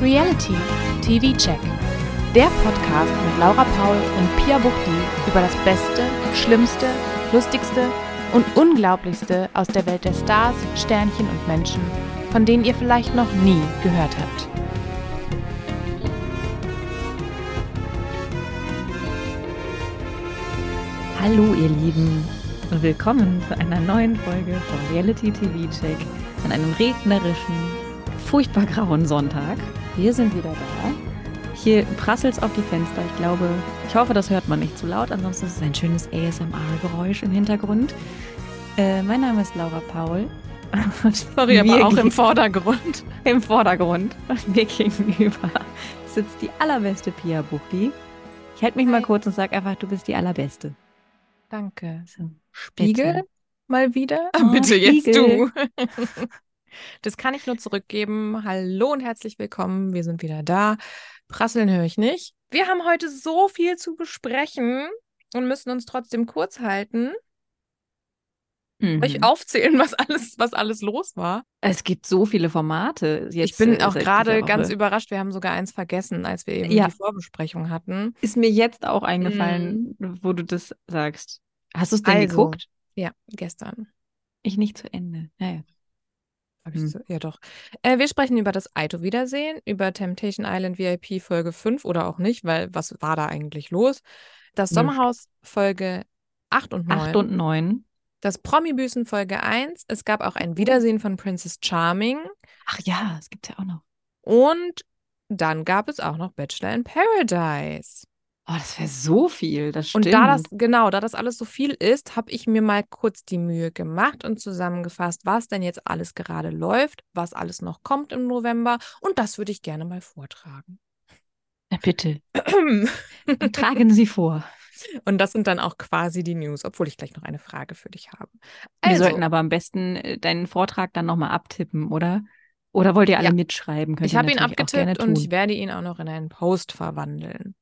Reality TV Check. Der Podcast mit Laura Paul und Pia Buchti über das Beste, Schlimmste, Lustigste und Unglaublichste aus der Welt der Stars, Sternchen und Menschen, von denen ihr vielleicht noch nie gehört habt. Hallo ihr Lieben und willkommen zu einer neuen Folge von Reality TV Check an einem regnerischen, furchtbar grauen Sonntag. Wir sind wieder da. Hier prasselt es auf die Fenster. Ich glaube, ich hoffe, das hört man nicht zu laut. Ansonsten ist es ein schönes ASMR-Geräusch im Hintergrund. Äh, mein Name ist Laura Paul. Sorry, aber auch im Vordergrund. Im Vordergrund. Mir gegenüber sitzt die allerbeste Pia Buchli. Ich halte mich Hi. mal kurz und sage einfach, du bist die allerbeste. Danke. So, Spiegel bitte. mal wieder. Oh, bitte jetzt du. Das kann ich nur zurückgeben. Hallo und herzlich willkommen. Wir sind wieder da. Prasseln höre ich nicht. Wir haben heute so viel zu besprechen und müssen uns trotzdem kurz halten. Mhm. Euch aufzählen, was alles, was alles los war. Es gibt so viele Formate. Jetzt, ich bin äh, auch gerade ganz überrascht. Wir haben sogar eins vergessen, als wir eben ja. die Vorbesprechung hatten. Ist mir jetzt auch eingefallen, mhm. wo du das sagst. Hast du es denn also, geguckt? Ja, gestern. Ich nicht zu Ende. Naja. Hm. So, ja, doch. Äh, wir sprechen über das Aito-Wiedersehen, über Temptation Island VIP Folge 5 oder auch nicht, weil was war da eigentlich los? Das Sommerhaus Folge 8 und 9. 8 und 9. Das Promi-Büßen Folge 1. Es gab auch ein Wiedersehen von Princess Charming. Ach ja, das gibt es ja auch noch. Und dann gab es auch noch Bachelor in Paradise. Oh, das wäre so viel, das stimmt. Und da das, genau, da das alles so viel ist, habe ich mir mal kurz die Mühe gemacht und zusammengefasst, was denn jetzt alles gerade läuft, was alles noch kommt im November. Und das würde ich gerne mal vortragen. Na bitte. Tragen Sie vor. Und das sind dann auch quasi die News, obwohl ich gleich noch eine Frage für dich habe. Also, Wir sollten aber am besten äh, deinen Vortrag dann nochmal abtippen, oder? Oder wollt ihr alle ja. mitschreiben? Könnt ich habe ihn abgetippt und ich werde ihn auch noch in einen Post verwandeln.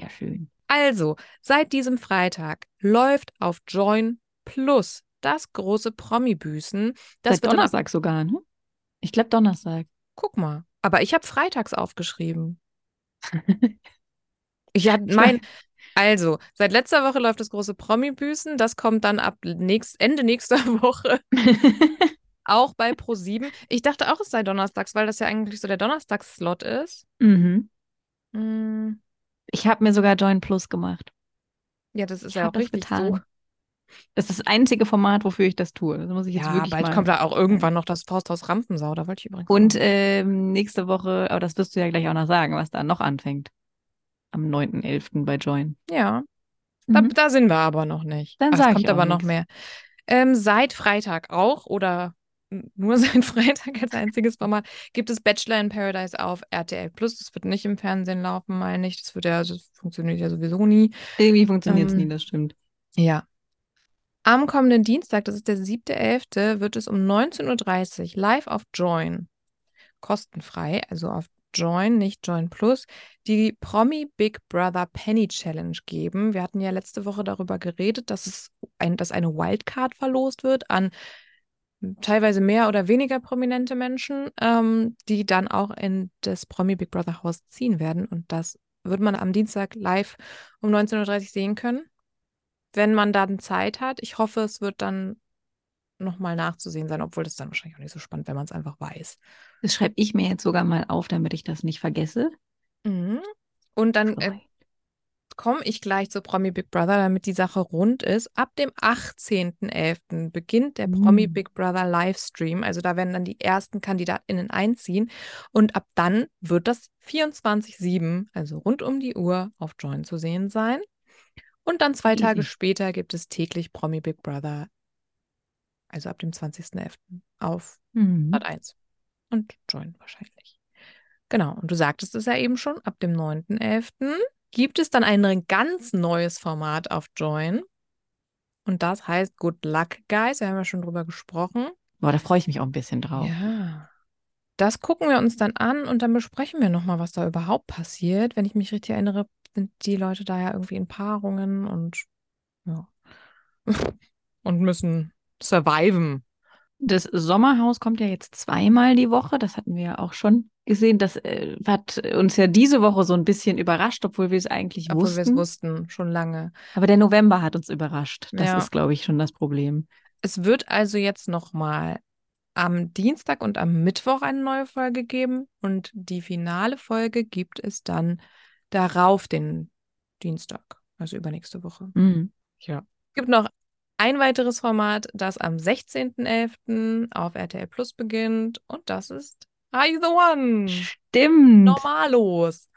Sehr schön. Also, seit diesem Freitag läuft auf Join Plus das große Promi-Büßen. Seit Donnerstag sogar, ne? Ich glaube Donnerstag. Guck mal. Aber ich habe freitags aufgeschrieben. ich hatte mein. Also, seit letzter Woche läuft das große Promi-Büßen. Das kommt dann ab nächst, Ende nächster Woche. auch bei Pro7. Ich dachte auch, es sei donnerstags, weil das ja eigentlich so der Donnerstagsslot ist. Mhm. Ich habe mir sogar Join Plus gemacht. Ja, das ist ich ja auch richtig getan. so. Das ist das einzige Format, wofür ich das tue. Das muss ich jetzt ja, wirklich bald mal... kommt da auch irgendwann noch das Fausthaus Rampensau. Da wollte ich übrigens. Und ähm, nächste Woche, aber das wirst du ja gleich auch noch sagen, was da noch anfängt. Am 9.11. bei Join. Ja. Mhm. Da, da, sind wir aber noch nicht. Dann sage ich kommt aber nichts. noch mehr. Ähm, seit Freitag auch oder nur seit Freitag als einziges Format, gibt es Bachelor in Paradise auf RTL Plus. Das wird nicht im Fernsehen laufen, meine ich. Das wird ja, das funktioniert ja sowieso nie. Irgendwie funktioniert es ähm, nie, das stimmt. Ja. Am kommenden Dienstag, das ist der 7.11., wird es um 19.30 Uhr live auf Join, kostenfrei, also auf Join, nicht Join Plus, die Promi Big Brother Penny Challenge geben. Wir hatten ja letzte Woche darüber geredet, dass es ein, dass eine Wildcard verlost wird an teilweise mehr oder weniger prominente Menschen, ähm, die dann auch in das Promi Big Brother Haus ziehen werden. Und das wird man am Dienstag live um 19.30 Uhr sehen können, wenn man dann Zeit hat. Ich hoffe, es wird dann nochmal nachzusehen sein, obwohl das dann wahrscheinlich auch nicht so spannend, wenn man es einfach weiß. Das schreibe ich mir jetzt sogar mal auf, damit ich das nicht vergesse. Mhm. Und dann äh, komme ich gleich zu Promi Big Brother, damit die Sache rund ist. Ab dem 18.11. beginnt der Promi mm. Big Brother Livestream. Also da werden dann die ersten KandidatInnen einziehen. Und ab dann wird das 24-7, also rund um die Uhr, auf Join zu sehen sein. Und dann zwei Easy. Tage später gibt es täglich Promi Big Brother, also ab dem 20.11. auf mm. 1 und Join wahrscheinlich. Genau, und du sagtest es ja eben schon, ab dem 9.11 gibt es dann ein ganz neues Format auf Join. Und das heißt Good Luck Guys. Wir haben ja schon drüber gesprochen. Boah, da freue ich mich auch ein bisschen drauf. Ja. Das gucken wir uns dann an und dann besprechen wir nochmal, was da überhaupt passiert. Wenn ich mich richtig erinnere, sind die Leute da ja irgendwie in Paarungen und ja. und müssen surviven. Das Sommerhaus kommt ja jetzt zweimal die Woche. Das hatten wir ja auch schon gesehen, das äh, hat uns ja diese Woche so ein bisschen überrascht, obwohl wir es eigentlich Obwohl wir es wussten. wussten, schon lange. Aber der November hat uns überrascht. Das Ja. ist, glaube ich, schon das Problem. Es wird also jetzt nochmal am Dienstag und am Mittwoch eine neue Folge geben und die finale Folge gibt es dann darauf den Dienstag, also übernächste Woche. Mhm. Ja. Es gibt noch ein weiteres Format, das am 16.11. auf RTL Plus beginnt und das ist Are You the One? Stimmt. Normalos.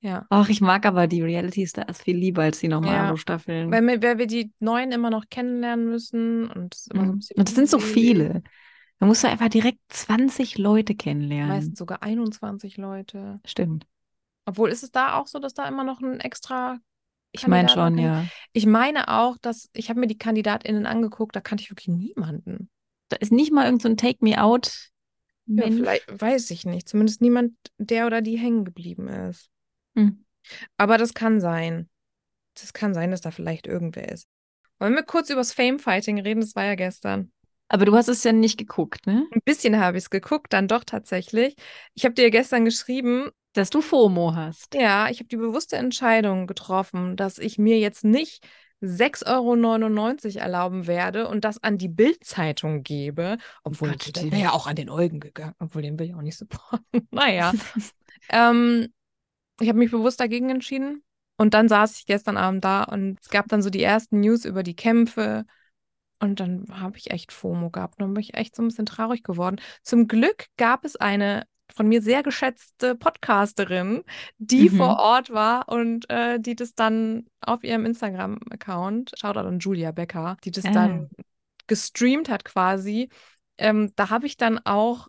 Ja. Ach, ich mag aber die Reality Stars viel lieber als die normalen Ja. Staffeln. Weil, wir- weil wir die neuen immer noch kennenlernen müssen und so ein Mhm. Und es sind so viele. Da musst du einfach direkt 20 Leute kennenlernen. Meistens sogar 21 Leute. Stimmt. Obwohl ist es da auch so, dass da immer noch ein extra. Ich meine schon, ja. Ich meine auch, dass ich habe mir die KandidatInnen angeguckt, da kannte ich wirklich niemanden. Da ist nicht mal irgend so ein Take Me Out. Ja, vielleicht weiß ich nicht. Zumindest niemand, der oder die hängen geblieben ist. Hm. Aber das kann sein. Das kann sein, dass da vielleicht irgendwer ist. Wollen wir kurz übers Fame-Fighting reden? Das war ja gestern. Aber du hast es ja nicht geguckt, ne? Ein bisschen habe ich es geguckt, dann doch tatsächlich. Ich habe dir gestern geschrieben, Dass du FOMO hast. ja, ich habe die bewusste Entscheidung getroffen, dass ich mir jetzt nicht 6,99 Euro erlauben werde und das an die Bild-Zeitung gebe. Obwohl, Gottes der Willen. wäre ja auch an den Eugen gegangen, obwohl den will ich auch nicht supporten. naja. ähm, ich habe mich bewusst dagegen entschieden. Und dann saß ich gestern Abend da und es gab dann so die ersten News über die Kämpfe. Und dann habe ich echt FOMO gehabt. Und dann bin ich echt so ein bisschen traurig geworden. Zum Glück gab es eine von mir sehr geschätzte Podcasterin, die Mhm. vor Ort war und äh, die das dann auf ihrem Instagram-Account, Shoutout an Julia Becker, die das Ah. dann gestreamt hat quasi. Ähm, da habe ich dann auch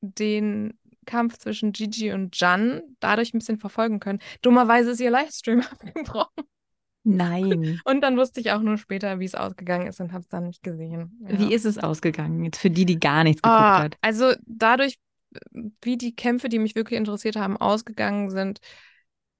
den Kampf zwischen Gigi und Jan dadurch ein bisschen verfolgen können. Dummerweise ist ihr Livestream abgebrochen. Nein. Und dann wusste ich auch nur später, wie es ausgegangen ist und habe es dann nicht gesehen. Ja. Wie ist es ausgegangen? Jetzt für die, die gar nichts geguckt Ah, hat. also dadurch, wie die Kämpfe, die mich wirklich interessiert haben, ausgegangen sind,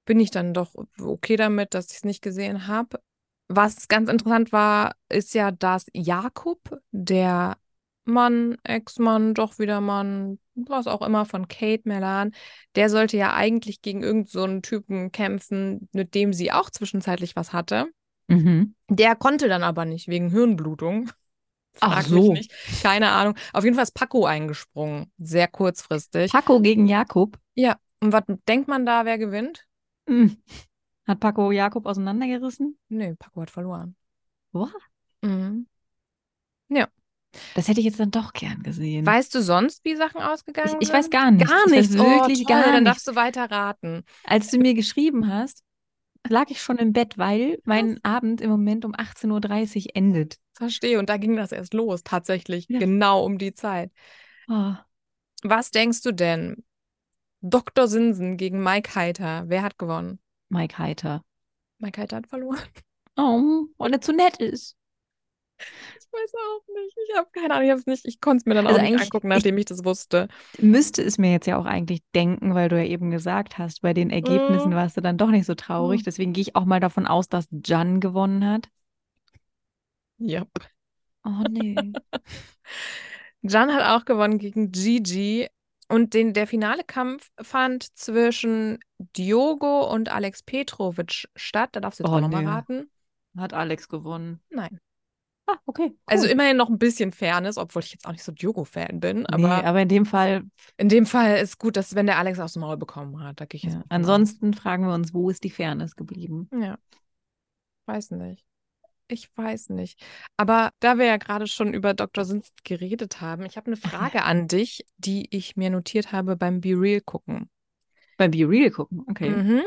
bin ich dann doch okay damit, dass ich es nicht gesehen habe. Was ganz interessant war, ist ja, dass Jakob, der Mann, Ex-Mann, doch wieder Mann, was auch immer von Kate Melan, der sollte ja eigentlich gegen irgendeinen so einen Typen kämpfen, mit dem sie auch zwischenzeitlich was hatte. Mhm. Der konnte dann aber nicht wegen Hirnblutung. Ach Frag so. mich nicht. Keine Ahnung. Auf jeden Fall ist Paco eingesprungen. Sehr kurzfristig. Paco gegen Jakob. Ja. Und was denkt man da, wer gewinnt? Hm. Hat Paco Jakob auseinandergerissen? Nö, Paco hat verloren. What? Mhm. Das hätte ich jetzt dann doch gern gesehen. Weißt du sonst, wie Sachen ausgegangen ich, ich sind? weiß gar nichts. Gar Ich nichts. weiß wirklich oh, toll, gar dann nichts. darfst du weiter raten. Als du mir geschrieben hast, lag ich schon im Bett, weil mein Abend im Moment um 18.30 Uhr endet. Verstehe. Und da ging das erst los, tatsächlich. Ja. Genau um die Zeit. Oh. Was denkst du denn? Dr. Sinsen gegen Mike Heiter. Wer hat gewonnen? Mike Heiter. Mike Heiter hat verloren. Oh, weil er zu nett ist. Ich weiß auch nicht. Ich habe keine Ahnung. Ich, hab's nicht, ich konnte es mir dann Also auch nicht angucken, nachdem ich das wusste. Müsste es mir jetzt ja auch eigentlich denken, weil du ja eben gesagt hast, bei den Ergebnissen Mhm. warst du dann doch nicht so traurig. Mhm. Deswegen gehe ich auch mal davon aus, dass Jan gewonnen hat. Ja. Oh nee. Jan hat auch gewonnen gegen Gigi. Und den, der finale Kampf fand zwischen Diogo und Alex Petrovic statt. Da darfst du jetzt Oh, auch nochmal raten. hat Alex gewonnen. Nein. Ah, okay. Cool. Also immerhin noch ein bisschen Fairness, obwohl ich jetzt auch nicht so Diogo-Fan bin. Aber, nee, aber in dem Fall, in dem Fall ist gut, dass wenn der Alex aus dem Maul bekommen hat, da gehe ich ja. ansonsten fragen wir uns, wo ist die Fairness geblieben? Ja. Weiß nicht. Ich weiß nicht. Aber da wir ja gerade schon über Dr. Sinst geredet haben, ich habe eine Frage an dich, die ich mir notiert habe beim Be Real gucken. Bei Be Real gucken, okay. Mhm.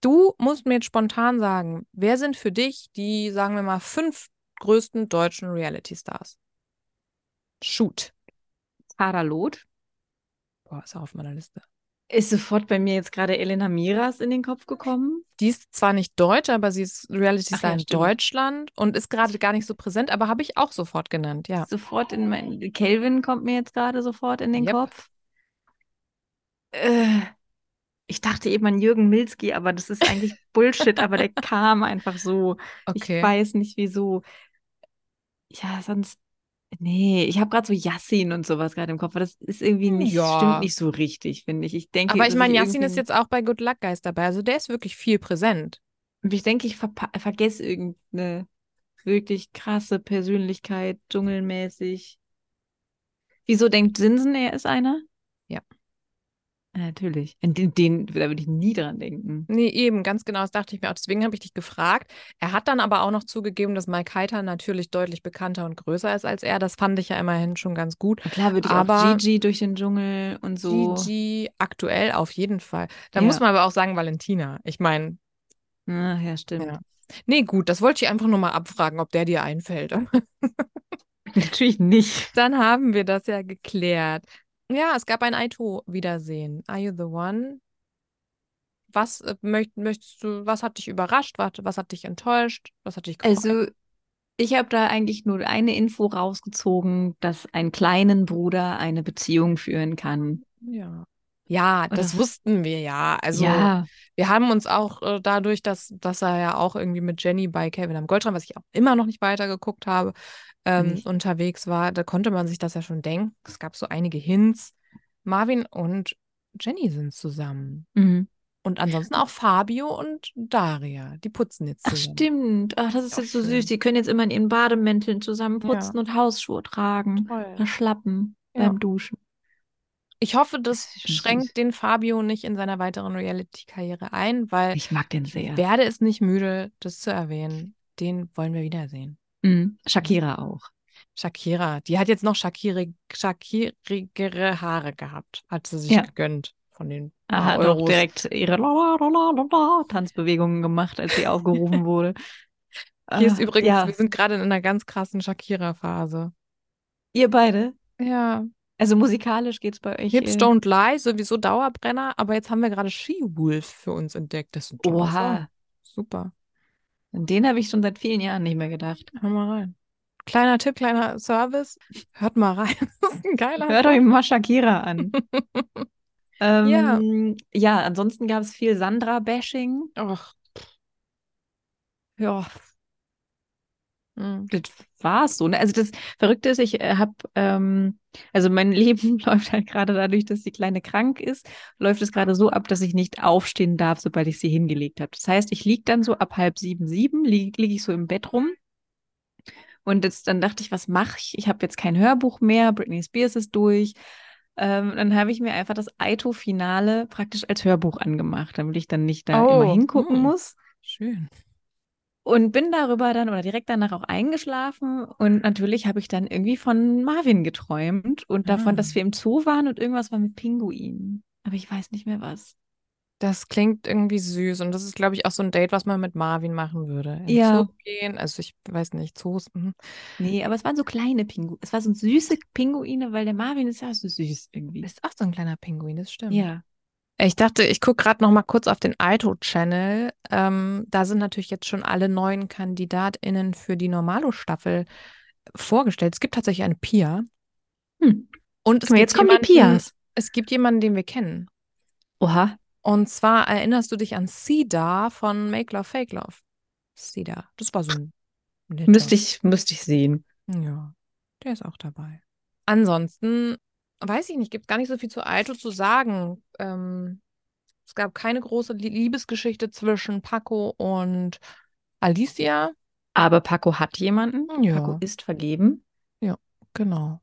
Du musst mir jetzt spontan sagen, wer sind für dich die, sagen wir mal, fünf größten deutschen Reality-Stars? Shoot. Sarah Loth Boah, ist auch auf meiner Liste. Ist sofort bei mir jetzt gerade Elena Miras in den Kopf gekommen. Die ist zwar nicht deutsch, aber sie ist Reality-Star ja, in. Deutschland und ist gerade gar nicht so präsent, aber habe ich auch sofort genannt, ja. Sofort in mein. Kelvin kommt mir jetzt gerade sofort in den Yep. Kopf. Äh, ich dachte eben an Jürgen Milski, aber das ist eigentlich Bullshit, aber der kam einfach so. Ich Okay. weiß nicht wieso. Ja, sonst Nee, ich habe gerade so Yassin und sowas gerade im Kopf, aber das ist irgendwie nicht, Ja. stimmt nicht so richtig, finde ich. Ich denke, Aber ich meine, Yassin irgendwie- ist jetzt auch bei Good Luck Guys dabei. Also der ist wirklich viel präsent. Ich denke, ich verpa- vergesse irgendeine wirklich krasse Persönlichkeit, dschungelmäßig. Wieso denkt Sinsen, er ist einer? Ja. Natürlich. An Den, den, da würde ich nie dran denken. Nee, eben, ganz genau, das dachte ich mir auch. Deswegen habe ich dich gefragt. Er hat dann aber auch noch zugegeben, dass Mike Heiter natürlich deutlich bekannter und größer ist als er. Das fand ich ja immerhin schon ganz gut. Und klar würde ich Aber- auch Gigi durch den Dschungel und so. Gigi aktuell auf jeden Fall. Da Ja. muss man aber auch sagen, Valentina. Ich meine, Ah, ja, stimmt. Ja. nee, gut, das wollte ich einfach nur mal abfragen, ob der dir einfällt. Natürlich nicht. Dann haben wir das ja geklärt. Ja, es gab ein Aito-Wiedersehen. Are you the one? Was äh, möcht, möchtest du, was hat dich überrascht? Was, was hat dich enttäuscht? Was hat dich gefreut? Also, ich habe da eigentlich nur eine Info rausgezogen, dass ein kleinen Bruder eine Beziehung führen kann. ja. Ja, das Oder- wussten wir ja. Also ja, wir haben uns auch äh, dadurch, dass, dass er ja auch irgendwie mit Jenny bei Kevin am Goldrand, was ich auch immer noch nicht weitergeguckt habe, ähm, Nicht. unterwegs war, da konnte man sich das ja schon denken. Es gab so einige Hints. Marvin und Jenny sind zusammen. mhm. Und ansonsten auch Fabio und Daria. Die putzen jetzt Ach, zusammen. stimmt. Ach, das ist jetzt so schön. süß. Die können jetzt immer in ihren Bademänteln zusammen putzen Ja. und Hausschuhe tragen. Toll. Schlappen Ja. beim Duschen. Ich hoffe, das schränkt den Fabio nicht in seiner weiteren Reality-Karriere ein, weil Ich mag den ich sehr. werde es nicht müde, das zu erwähnen. Den wollen wir wiedersehen. Mhm. Shakira auch. Shakira, die hat jetzt noch Shakiri, Shakirigere Haare gehabt, hat sie sich Ja. gegönnt von den auch Euros. direkt ihre Tanzbewegungen gemacht, als sie aufgerufen wurde. Hier ist Ah, übrigens, ja, wir sind gerade in einer ganz krassen Shakira-Phase. ihr beide. Ja, Also musikalisch geht's bei euch. Hips Don't Lie, sowieso Dauerbrenner, aber jetzt haben wir gerade She-Wolf für uns entdeckt. Das ist ein Song. Oha, Super. an den habe ich schon seit vielen Jahren nicht mehr gedacht. Hör mal rein. Kleiner Tipp, kleiner Service. Hört mal rein. Das ist ein geiler Hört Song. euch mal Shakira an. Ja. Ähm, ja, ansonsten gab es viel Sandra-Bashing. Ach, Ja, hm. das war's so. Ne? Also das Verrückte ist, ich äh, habe, ähm, also mein Leben läuft halt gerade dadurch, dass die Kleine krank ist, läuft es gerade so ab, dass ich nicht aufstehen darf, sobald ich sie hingelegt habe. Das heißt, ich lieg dann so ab halb sieben, sieben, liege lieg ich so im Bett rum. Und jetzt, dann dachte ich, was mache ich? Ich habe jetzt kein Hörbuch mehr, Britney Spears ist durch. Ähm, dann habe ich mir einfach das Aito-Finale praktisch als Hörbuch angemacht, damit ich dann nicht da Oh, immer hingucken hm. muss. Schön. Und bin darüber dann oder direkt danach auch eingeschlafen. Und natürlich habe ich dann irgendwie von Marvin geträumt und davon, Ah. dass wir im Zoo waren und irgendwas war mit Pinguinen. Aber ich weiß nicht mehr was. Das klingt irgendwie süß und das ist, glaube ich, auch so ein Date, was man mit Marvin machen würde. In Ja. Zoo gehen, also ich weiß nicht, Zoos. mhm. Nee, aber es waren so kleine Pinguine. Es waren so süße Pinguine, weil der Marvin ist ja so süß irgendwie. Ist auch so ein kleiner Pinguin, das stimmt. Ja. Ich dachte, ich gucke gerade noch mal kurz auf den Aito-Channel. Ähm, da sind natürlich jetzt schon alle neuen KandidatInnen für die Normalo-Staffel vorgestellt. Es gibt tatsächlich eine Pia. Hm. Und gibt jetzt kommen die jemanden- Pias. Es gibt jemanden, den wir kennen. Oha. Und zwar erinnerst du dich an Cedar von Make Love, Fake Love. Cedar. Das war so ein. Müsste ich, müsste ich sehen. Ja, der ist auch dabei. Ansonsten weiß ich nicht, gibt gar nicht so viel zu Aito zu sagen. Ähm, es gab keine große Lie- Liebesgeschichte zwischen Paco und Alicia. Aber Paco hat jemanden. Ja. Paco ist vergeben. Genau.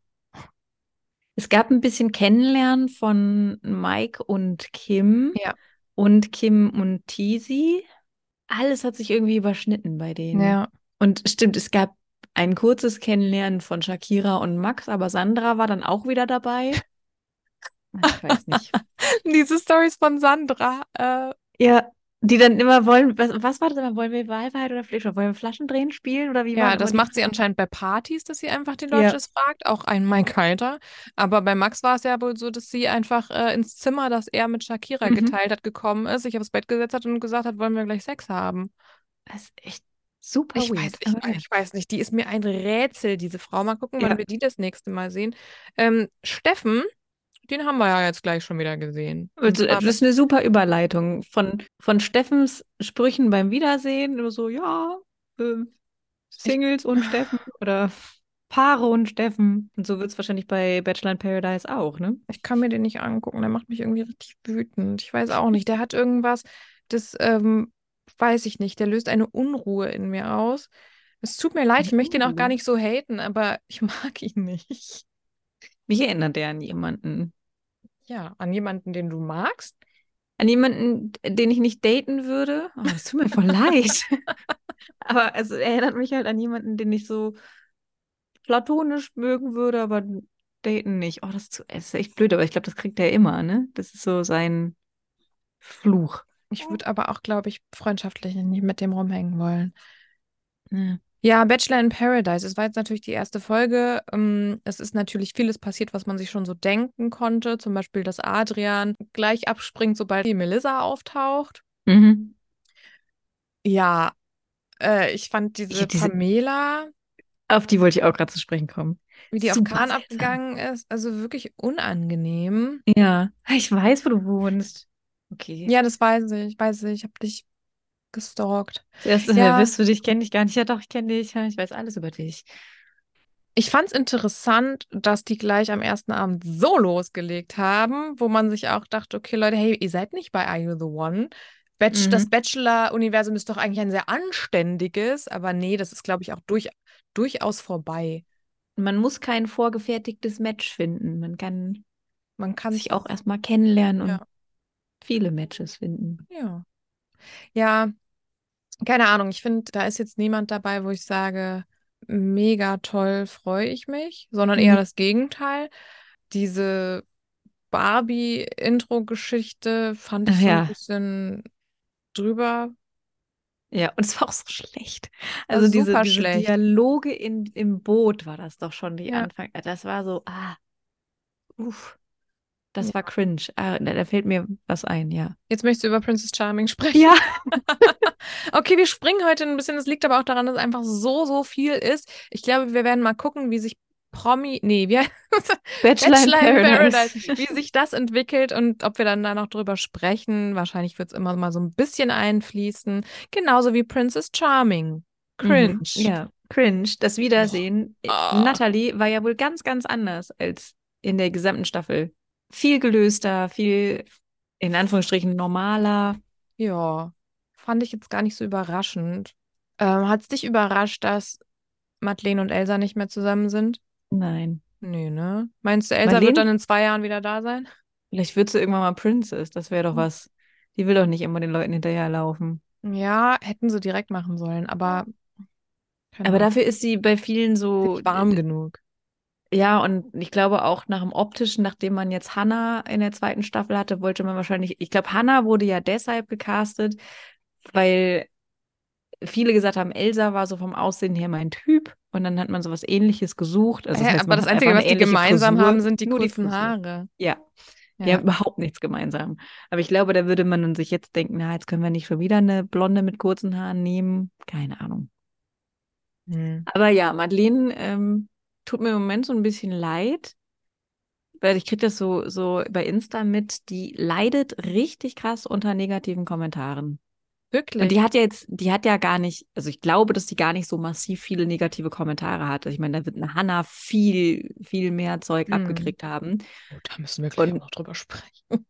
Es gab ein bisschen Kennenlernen von Mike und Kim Ja. und Kim und Tizi. Alles hat sich irgendwie überschnitten bei denen. Ja. Und stimmt, es gab ein kurzes Kennenlernen von Shakira und Max, aber Sandra war dann auch wieder dabei. Ich weiß nicht. Diese Stories von Sandra. Äh, Ja, die dann immer wollen, was, was war das immer? Wollen wir Wahlwahrheit oder Flash? Wollen wir Flaschendrehen spielen oder wie ja, das macht sie anscheinend bei Partys, dass sie einfach den Ja. Lodges fragt. Auch ein Mike Heiter. Aber bei Max war es ja wohl so, dass sie einfach äh, ins Zimmer, das er mit Shakira Mhm. geteilt hat, gekommen ist, sich aufs Bett gesetzt hat und gesagt hat, wollen wir gleich Sex haben. Das ist echt super Ich weird. weiß, ich, ich weiß nicht, die ist mir ein Rätsel, diese Frau. Mal gucken, wann Ja. wir die das nächste Mal sehen. Ähm, Steffen, den haben wir ja jetzt gleich schon wieder gesehen. Also, das ist eine super Überleitung von, von Steffens Sprüchen beim Wiedersehen, immer so, ja, ähm, Singles und Steffen oder Paare und Steffen. Und so wird es wahrscheinlich bei Bachelor in Paradise auch, ne? Ich kann mir den nicht angucken, der macht mich irgendwie richtig wütend. Ich weiß auch nicht, der hat irgendwas, das ähm, weiß ich nicht, der löst eine Unruhe in mir aus. Es tut mir leid, ich möchte ihn auch gar nicht so haten, aber ich mag ihn nicht. Mich erinnert der an jemanden. Ja, an jemanden, den du magst? An jemanden, den ich nicht daten würde. Oh, das tut mir voll leid. aber also, er erinnert mich halt an jemanden, den ich so platonisch mögen würde, aber daten nicht. Oh, das ist echt blöd, aber ich glaube, das kriegt er immer, ne? Das ist so sein Fluch. Ich würde aber auch, glaube ich, freundschaftlich nicht mit dem rumhängen wollen. Ja. Ja, Bachelor in Paradise. Es war jetzt natürlich die erste Folge. Ähm, es ist natürlich vieles passiert, was man sich schon so denken konnte. Zum Beispiel, dass Adrian gleich abspringt, sobald die Melissa auftaucht. Mhm. Ja, äh, ich fand diese, diese, Pamela. Auf die wollte ich auch gerade zu sprechen kommen. Wie die Super auf Kahn abgegangen ist. Also wirklich unangenehm. Ja, ich weiß, wo du wohnst. Okay. Ja, das weiß ich. Ich weiß ich. Ich habe dich gestalkt. Zuerst ja. bist du dich, kenne dich gar nicht. Ja, doch, ich kenne dich. Ich weiß alles über dich. Ich fand es interessant, dass die gleich am ersten Abend so losgelegt haben, wo man sich auch dachte, okay, Leute, hey, ihr seid nicht bei Are You the One? Bach mhm. Das Bachelor-Universum ist doch eigentlich ein sehr anständiges, aber nee, das ist, glaube ich, auch durch, durchaus vorbei. Man muss kein vorgefertigtes Match finden. Man kann, man kann sich auch erstmal kennenlernen und ja. Viele Matches finden. Ja. Ja, keine Ahnung. Ich finde, da ist jetzt niemand dabei, wo ich sage, mega toll, freue ich mich, sondern eher mhm. das Gegenteil. Diese Barbie-Intro-Geschichte fand ich Ach, so ein bisschen drüber. Ja, und es war auch so schlecht. Also diese, diese schlecht. Dialoge in, im Boot war das doch schon die ja. Anfang. Das war so, ah, uff. Das ja. war cringe. Ah, da, fällt mir was ein, ja. Jetzt möchtest du über Princess Charming sprechen. Ja. okay, wir springen heute ein bisschen. Das liegt aber auch daran, dass es einfach so, so viel ist. Ich glaube, wir werden mal gucken, wie sich Promi, nee, wie Bachelor, Bachelor in Paradise. Paradise, wie sich das entwickelt und ob wir dann da noch drüber sprechen. Wahrscheinlich wird es immer mal so ein bisschen einfließen. Genauso wie Princess Charming. Cringe. Mhm. Ja, cringe. Das Wiedersehen. Oh. Natalie war ja wohl ganz, ganz anders als in der gesamten Staffel viel gelöster, viel in Anführungsstrichen normaler. Ja, fand ich jetzt gar nicht so überraschend. Ähm, Hat es dich überrascht, dass Madeleine und Elsa nicht mehr zusammen sind? Nein. Nee, ne? Meinst du, Elsa Madeleine? wird dann in zwei Jahren wieder da sein? Vielleicht wird sie irgendwann mal Princess. Das wäre doch hm. was. Die will doch nicht immer den Leuten hinterherlaufen. Ja, hätten sie direkt machen sollen, aber. Aber dafür ist sie bei vielen so. warm genug. Ja, und ich glaube auch nach dem optischen, nachdem man jetzt Hannah in der zweiten Staffel hatte, wollte man wahrscheinlich, ich glaube, Hannah wurde ja deshalb gecastet, weil viele gesagt haben, Elsa war so vom Aussehen her mein Typ und dann hat man so was ähnliches gesucht. Also das heißt, aber das Einzige, was die gemeinsam Frisur, haben, sind die kurzen Haare. Ja. ja. Die haben überhaupt nichts gemeinsam. Aber ich glaube, da würde man sich jetzt denken, na, jetzt können wir nicht schon wieder eine Blonde mit kurzen Haaren nehmen. Keine Ahnung. Hm. Aber ja, Madeleine ähm, tut mir im Moment so ein bisschen leid, weil ich kriege das so, so bei Insta mit, die leidet richtig krass unter negativen Kommentaren. Wirklich? Und die hat ja jetzt, die hat ja gar nicht, also ich glaube, dass die gar nicht so massiv viele negative Kommentare hat. Also ich meine, da wird eine Hanna viel, viel mehr Zeug hm. abgekriegt haben. Oh, da müssen wir gleich Und, noch drüber sprechen.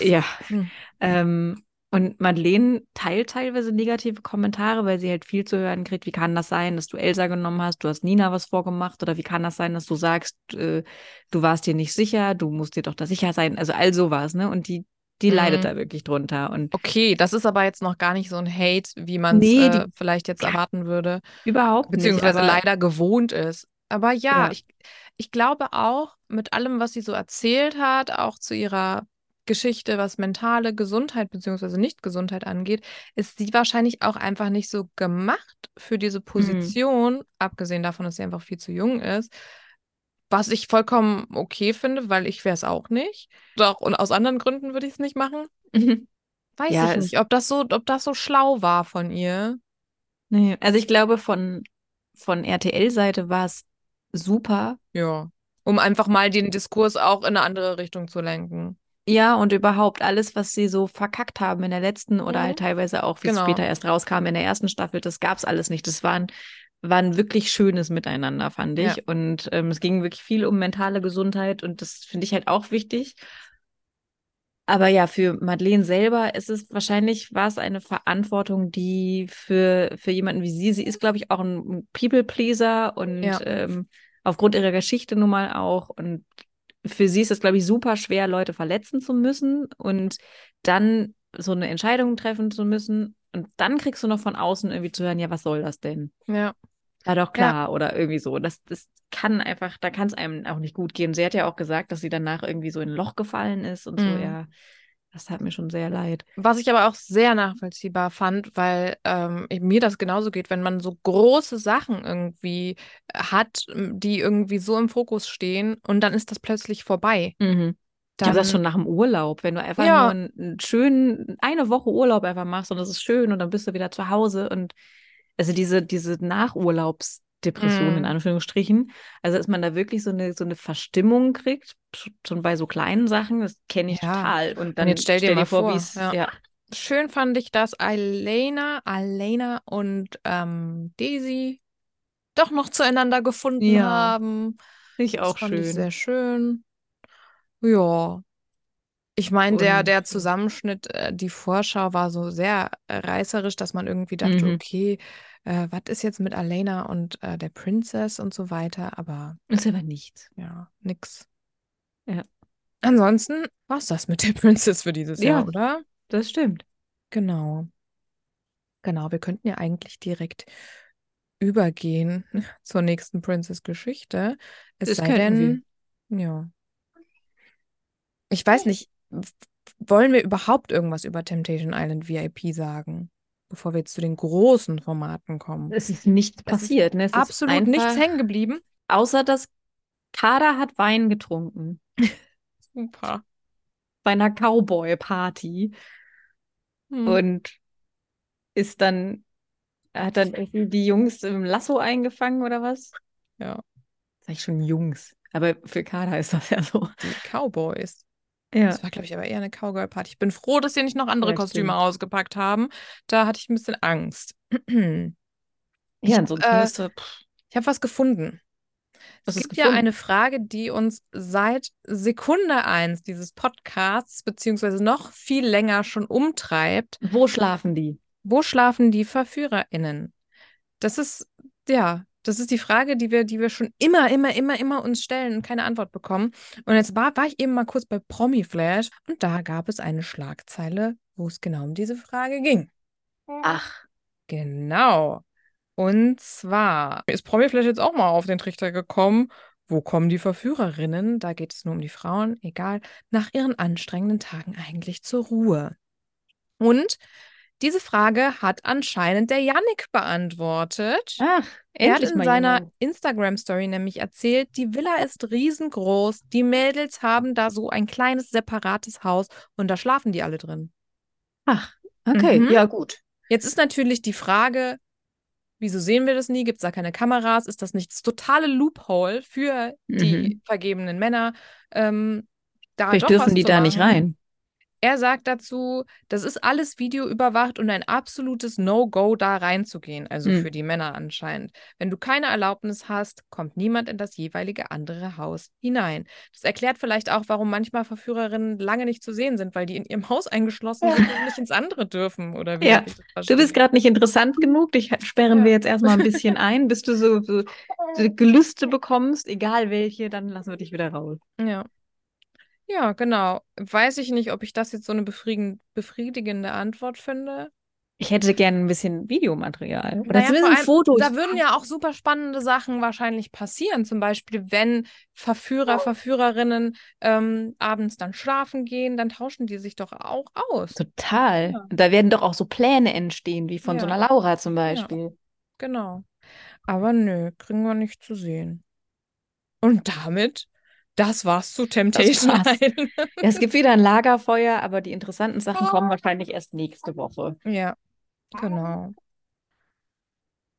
Ja. Hm. Ähm, und Madeleine teilt teilweise negative Kommentare, weil sie halt viel zu hören kriegt. Wie kann das sein, dass du Elsa genommen hast? Du hast Nina was vorgemacht? Oder wie kann das sein, dass du sagst, äh, du warst dir nicht sicher? Du musst dir doch da sicher sein. Also all sowas, ne? Und die, die mhm. leidet da wirklich drunter. Und okay, das ist aber jetzt noch gar nicht so ein Hate, wie man es nee, äh, vielleicht jetzt erwarten würde. Überhaupt Beziehungsweise nicht. Beziehungsweise leider gewohnt ist. Aber ja, ja, Ich, ich glaube auch, mit allem, was sie so erzählt hat, auch zu ihrer Geschichte, was mentale Gesundheit bzw. Nicht-Gesundheit angeht, ist sie wahrscheinlich auch einfach nicht so gemacht für diese mhm. Position, mhm. abgesehen davon, dass sie einfach viel zu jung ist. Was ich vollkommen okay finde, weil ich wäre es auch nicht. Doch, und aus anderen Gründen würde ich es nicht machen. Mhm. Weiß ja, ich nicht, ob das so, ob das so schlau war von ihr. Nee, also ich glaube, von, von RTL-Seite war es super. Ja. Um einfach mal den Diskurs auch in eine andere Richtung zu lenken. Ja, und überhaupt alles, was sie so verkackt haben in der letzten oder halt mhm. teilweise auch, wie es genau. später erst rauskam in der ersten Staffel, das gab es alles nicht. Das waren war ein wirklich schönes Miteinander, fand ich. Ja. Und ähm, es ging wirklich viel um mentale Gesundheit und das finde ich halt auch wichtig. Aber ja, für Madeleine selber ist es wahrscheinlich, war es eine Verantwortung, die für, für jemanden wie sie, sie ist, glaube ich, auch ein People-Pleaser und Ja. ähm, aufgrund ihrer Geschichte nun mal auch. Und für sie ist es, glaube ich, super schwer, Leute verletzen zu müssen und dann so eine Entscheidung treffen zu müssen. Und dann kriegst du noch von außen irgendwie zu hören, ja, was soll das denn? Ja. Ja, doch klar, oder irgendwie so. Das, das kann einfach, da kann es einem auch nicht gut gehen. Sie hat ja auch gesagt, dass sie danach irgendwie so in ein Loch gefallen ist und so, Mhm. ja. Das tat mir schon sehr leid. Was ich aber auch sehr nachvollziehbar fand, weil ähm, mir das genauso geht, wenn man so große Sachen irgendwie hat, m, die irgendwie so im Fokus stehen und dann ist das plötzlich vorbei. Mhm. Ich habe das Dann- schon nach dem Urlaub, wenn du einfach Ja. nur einen, schönen, eine Woche Urlaub einfach machst und das ist schön und dann bist du wieder zu Hause und also diese, diese Nachurlaubsdepression in Mhm. Anführungsstrichen, also dass man da wirklich so eine, so eine Verstimmung kriegt, schon bei so kleinen Sachen, das kenne ich Ja. total. Und dann jetzt stell dir mal vor, wie es, ja. ja. Schön fand ich, dass Elena, Alena und ähm, Daisy doch noch zueinander gefunden Ja, haben. ich Das auch fand ich schön. sehr schön. Ja. Ich meine, der, Und- der Zusammenschnitt, äh, die Vorschau war so sehr äh, reißerisch, dass man irgendwie dachte, Mhm. okay, äh, was ist jetzt mit Alena und äh, der Princess und so weiter, aber Ist aber nichts. ja, nix. Ja. Ansonsten war's das mit der Princess für dieses Jahr, Ja. oder? Das stimmt. Genau. Genau, wir könnten ja eigentlich direkt übergehen zur nächsten Princess-Geschichte. Es Das sei denn, ja. Ich weiß nicht, wollen wir überhaupt irgendwas über Temptation Island VIP sagen, bevor wir jetzt zu den großen Formaten kommen? Es ist nichts ist passiert. Ne? Es ist Absolut nichts hängen geblieben. Außer dass Kader hat Wein getrunken Super. bei einer Cowboy-Party Hm. und ist dann, hat dann irgendwie die Jungs im Lasso eingefangen oder was? Ja, Sag ich schon Jungs. Aber für Kader ist das ja so. die Cowboys. Ja. Das war, glaube ich, aber eher eine Cowgirl-Party. Ich bin froh, dass sie nicht noch andere Ja, Kostüme stimmt. ausgepackt haben. Da hatte ich ein bisschen Angst. Ich Ja, ansonsten äh, pff, Ich habe was gefunden. Was Es gibt du ja eine Frage, die uns seit Sekunde eins dieses Podcasts, beziehungsweise noch viel länger schon umtreibt. wo schlafen die? Wo schlafen die VerführerInnen? Das ist, ja, das ist die Frage, die wir, die wir schon immer, immer, immer, immer uns stellen und keine Antwort bekommen. Und jetzt war, war ich eben mal kurz bei Promiflash und da gab es eine Schlagzeile, wo es genau um diese Frage ging. Ach, Genau. Und zwar ist Promiflash jetzt auch mal auf den Trichter gekommen. Wo kommen die Verführerinnen? Da geht es nur um die Frauen, egal, nach ihren anstrengenden Tagen eigentlich zur Ruhe. Und diese Frage hat anscheinend der Yannick beantwortet. ach, Er hat in seiner. Instagram-Story nämlich erzählt, die Villa ist riesengroß, die Mädels haben da so ein kleines separates Haus und da schlafen die alle drin. Ach, okay, Mhm. ja gut. Jetzt ist natürlich die Frage, wieso sehen wir das nie? Gibt es da keine Kameras? Ist das nicht das totale Loophole für die vergebenen Männer? Ähm, da Vielleicht dürfen die da nicht machen? rein. Er sagt dazu, das ist alles videoüberwacht und ein absolutes No-Go, da reinzugehen, also Hm. für die Männer anscheinend. Wenn du keine Erlaubnis hast, kommt niemand in das jeweilige andere Haus hinein. Das erklärt vielleicht auch, warum manchmal Verführerinnen lange nicht zu sehen sind, weil die in ihrem Haus eingeschlossen sind und nicht ins andere dürfen. Oder wie Ja, Du bist gerade nicht interessant genug. Dich sperren Ja. wir jetzt erstmal ein bisschen ein, bis du so, so, so Gelüste bekommst, egal welche, dann lassen wir dich wieder raus. Ja. Ja, genau. Weiß ich nicht, ob ich das jetzt so eine befrieden- befriedigende Antwort finde. Ich hätte gerne ein bisschen Videomaterial. Oder Naja, zumindest ein Foto. Da würden ja auch super spannende Sachen wahrscheinlich passieren. Zum Beispiel, wenn Verführer, Verführerinnen ähm, abends dann schlafen gehen, dann tauschen die sich doch auch aus. Total. Ja. Da werden doch auch so Pläne entstehen, wie von so Ja. einer Laura zum Beispiel. Genau. Aber nö, kriegen wir nicht zu sehen. Und damit, das war's zu Temptation war's. Island. Es gibt wieder ein Lagerfeuer, aber die interessanten Sachen kommen wahrscheinlich erst nächste Woche. Ja, genau.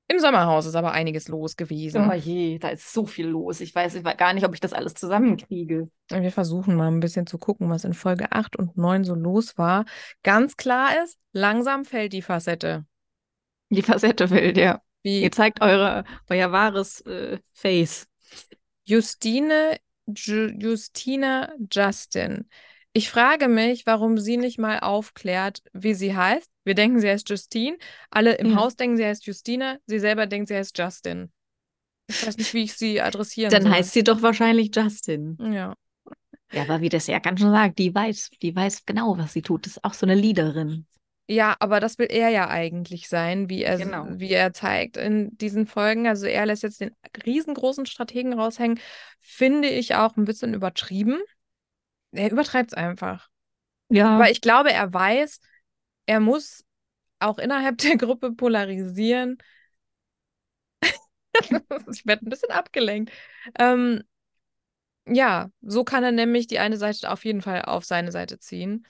Im Sommerhaus ist aber einiges los gewesen. Oh je, da ist so viel los. Ich weiß ich weiß gar nicht, ob ich das alles zusammenkriege. Wir versuchen mal ein bisschen zu gucken, was in Folge 8 und 9 so los war. Ganz klar ist, langsam fällt die Facette. Die Facette fällt, ja. Wie Ihr zeigt eure, euer wahres äh, Face. Justine, Ju Justine Justin. Ich frage mich, warum sie nicht mal aufklärt, wie sie heißt. Wir denken, sie heißt Justine. Alle im Ja. Haus denken, sie heißt Justine. Sie selber denkt, sie heißt Justin. Ich weiß nicht, wie ich sie adressieren Dann soll. heißt sie doch wahrscheinlich Justin. Ja. Ja, aber wie das ja ganz schon sagt, die weiß, die weiß genau, was sie tut. Das ist auch so eine Leaderin. Ja, aber das will er ja eigentlich sein, wie er, Genau. wie er zeigt in diesen Folgen. Also er lässt jetzt den riesengroßen Strategen raushängen. Finde ich auch ein bisschen übertrieben. Er übertreibt es einfach. Ja. Aber ich glaube, er weiß, er muss auch innerhalb der Gruppe polarisieren. ich werde ein bisschen abgelenkt. Ähm, ja, so kann er nämlich die eine Seite auf jeden Fall auf seine Seite ziehen.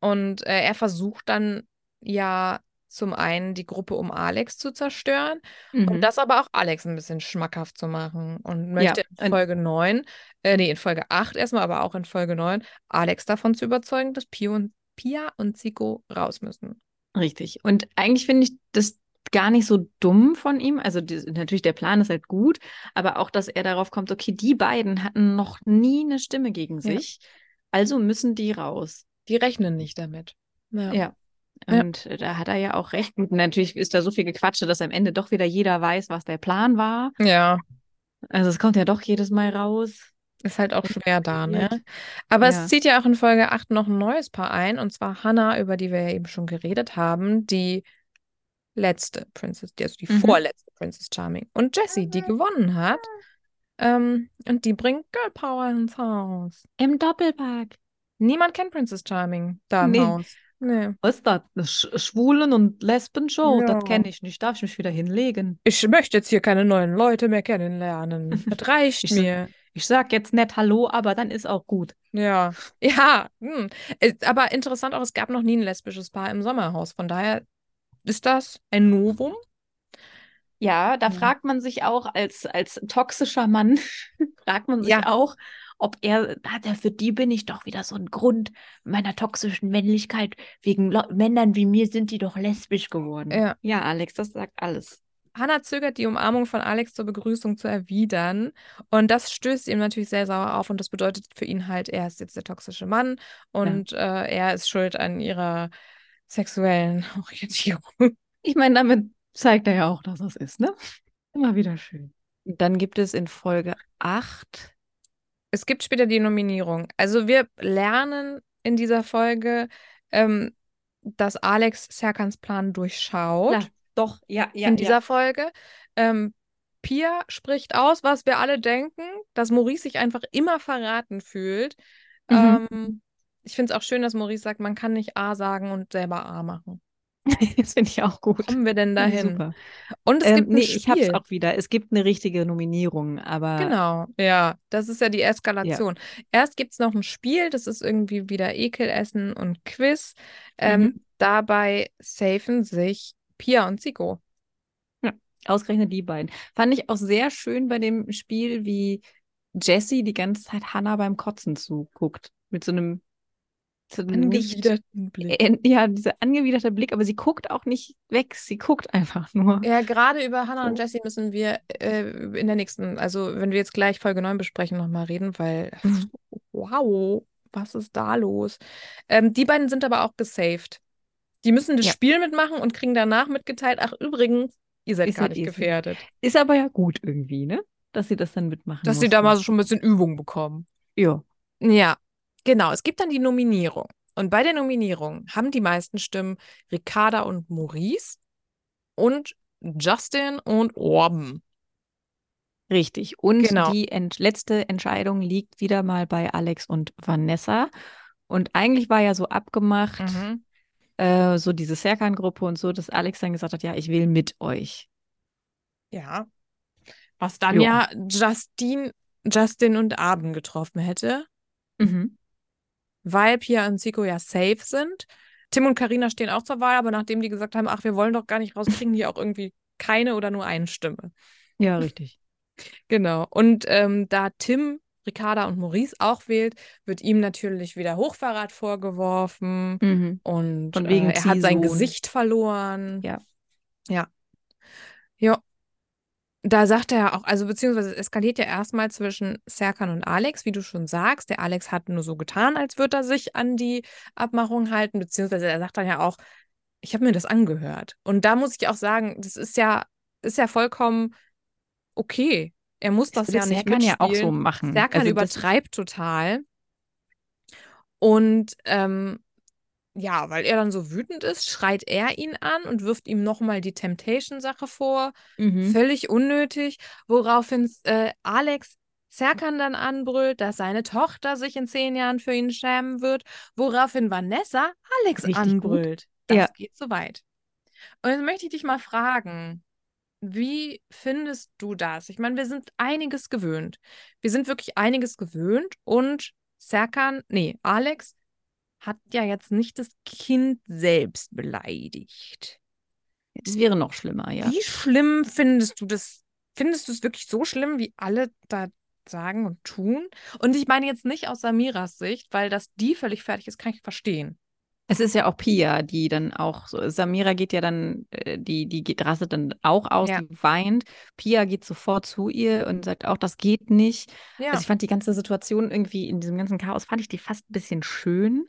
Und äh, er versucht dann ja zum einen die Gruppe um Alex zu zerstören Mhm. und das aber auch Alex ein bisschen schmackhaft zu machen und möchte in und- Folge 9, äh, nee, in Folge 8 erstmal, aber auch in Folge 9, Alex davon zu überzeugen, dass Pia und, Pia und Zico raus müssen. Richtig. Und eigentlich finde ich das gar nicht so dumm von ihm. Also die, natürlich, der Plan ist halt gut, aber auch, dass er darauf kommt, okay, die beiden hatten noch nie eine Stimme gegen Ja. sich, also müssen die raus. Die rechnen nicht damit. Ja. Ja. Ja. Und äh, da hat er ja auch recht. Gut, natürlich ist da so viel Gequatsche, dass am Ende doch wieder jeder weiß, was der Plan war. Ja, Also es kommt ja doch jedes Mal raus. ist halt auch schwer da, ne? Aber Ja. es zieht ja auch in Folge 8 noch ein neues Paar ein, und zwar Hannah, über die wir ja eben schon geredet haben, die letzte Princess, die- also die Mhm. vorletzte Princess Charming. Und Jessie, die gewonnen hat. Ähm, und die bringt Girl Power ins Haus. Im Doppelpack. Niemand kennt Princess Charming da im Nee. Haus. Nee. Was ist das? Schwulen- und Lesben-Show? Ja. Das kenne ich nicht. Darf ich mich wieder hinlegen? Ich möchte jetzt hier keine neuen Leute mehr kennenlernen. Das reicht Ich mir. Ich sag jetzt nett Hallo, aber dann ist auch gut. Ja, ja. Hm. Äh, Aber interessant auch, es gab noch nie ein lesbisches Paar im Sommerhaus. Von daher ist das ein Novum. Ja, da Ja. fragt man sich auch als, als toxischer Mann, fragt man sich Ja. auch, ob er, hat er für die bin ich doch wieder so ein Grund meiner toxischen Männlichkeit. Wegen Lo Männern wie mir sind die doch lesbisch geworden. Ja. Ja, Alex, das sagt alles. Hannah zögert, die Umarmung von Alex zur Begrüßung zu erwidern. Und das stößt ihm natürlich sehr sauer auf. Und das bedeutet für ihn halt, er ist jetzt der toxische Mann und äh, er ist schuld an ihrer sexuellen Orientierung. Ich meine, damit zeigt er ja auch, dass es ist, ne? Immer wieder schön. Dann gibt es in Folge 8 Es gibt später die Nominierung. Also wir lernen in dieser Folge, ähm, dass Alex Serkans Plan durchschaut. Ja, doch, ja, ja, in dieser Folge. Ähm, Pia spricht aus, was wir alle denken, dass Maurice sich einfach immer verraten fühlt. Mhm. Ähm, ich finde es auch schön, dass Maurice sagt, man kann nicht A sagen und selber A machen. das finde ich auch gut. Kommen wir denn Ja, dahin? Super. Und es Ähm, gibt nee, ich habe es Spiel. auch wieder. Es gibt eine richtige Nominierung, aber Genau, ja, das ist ja die Eskalation. Erst gibt es noch ein Spiel, das ist irgendwie wieder Ekelessen und Quiz. Ähm, Mhm. Dabei safen sich Pia und Zico. ausgerechnet die beiden. Fand ich auch sehr schön bei dem Spiel, wie Jessie die ganze Zeit Hannah beim Kotzen zuguckt. Mit so einem, so Angewiderten Blick. äh, ja, dieser angewiderte Blick, aber sie guckt auch nicht weg, sie guckt einfach nur. Ja, gerade über Hannah und So. Jessie müssen wir äh, in der nächsten, also wenn wir jetzt gleich Folge 9 besprechen, nochmal reden, weil Mhm. wow, was ist da los? Ähm, die beiden sind aber auch gesaved. Die müssen das Ja. Spiel mitmachen und kriegen danach mitgeteilt, ach übrigens, ihr seid Ihr gar nicht eh gefährdet. Ist aber ja gut irgendwie, ne? Dass sie das dann mitmachen Dass sie da mussten. mal so schon ein bisschen Übung bekommen. Ja. Ja, genau. Es gibt dann die Nominierung. Und bei der Nominierung haben die meisten Stimmen Ricarda und Maurice und Justin und Orben. Richtig. Und Genau. die ent letzte Entscheidung liegt wieder mal bei Alex und Vanessa. Und eigentlich war ja so abgemacht, Mhm. äh, so diese Serkan-Gruppe und so, dass Alex dann gesagt hat, ja, ich will mit euch. Ja. Was dann Ja. ja Justin, Justin und Arden getroffen hätte, Mhm. Weil Pia und Zico ja safe sind. Tim und Karina stehen auch zur Wahl, aber nachdem die gesagt haben, ach, wir wollen doch gar nicht raus, kriegen die auch irgendwie keine oder nur eine Stimme. Ja, richtig. Genau. Und ähm, da Tim, Ricarda und Maurice auch wählt, wird ihm natürlich wieder Hochverrat vorgeworfen Mhm. und Von wegen äh, er hat sein. Gesicht verloren. Ja. Ja. Ja. Da sagt er auch, also beziehungsweise es eskaliert ja erstmal zwischen Serkan und Alex, wie du schon sagst. Der Alex hat nur so getan, als würde er sich an die Abmachung halten, beziehungsweise er sagt dann ja auch, ich habe mir das angehört. Und da muss ich auch sagen, das ist ja, ist ja vollkommen okay. Er muss das, ja nicht Serkan ja auch so machen. Serkan also übertreibt total. Und ähm, ja, weil er dann so wütend ist, schreit er ihn an und wirft ihm nochmal die Temptation-Sache vor. Mhm. Völlig unnötig. Woraufhin äh, Alex Serkan dann anbrüllt, dass seine Tochter sich in zehn Jahren für ihn schämen wird. Woraufhin Vanessa Alex Richtig anbrüllt. Gut. Das ja. geht so weit. Und jetzt möchte ich dich mal fragen, wie findest du das? Ich meine, wir sind einiges gewöhnt. Wir sind wirklich einiges gewöhnt und Serkan, nee, Alex hat ja jetzt nicht das Kind selbst beleidigt. Das wäre noch schlimmer, ja. Wie schlimm findest du das? Findest du es wirklich so schlimm, wie alle da sagen und tun? Und ich meine jetzt nicht aus Samiras Sicht, weil dass die völlig fertig ist, kann ich verstehen. Es ist ja auch Pia, die dann auch so, Samira geht ja dann, äh, die, die geht, rastet dann auch aus, ja. die weint. Pia geht sofort zu ihr und sagt auch, das geht nicht. Ja. Also ich fand die ganze Situation irgendwie in diesem ganzen Chaos, fand ich die fast ein bisschen schön.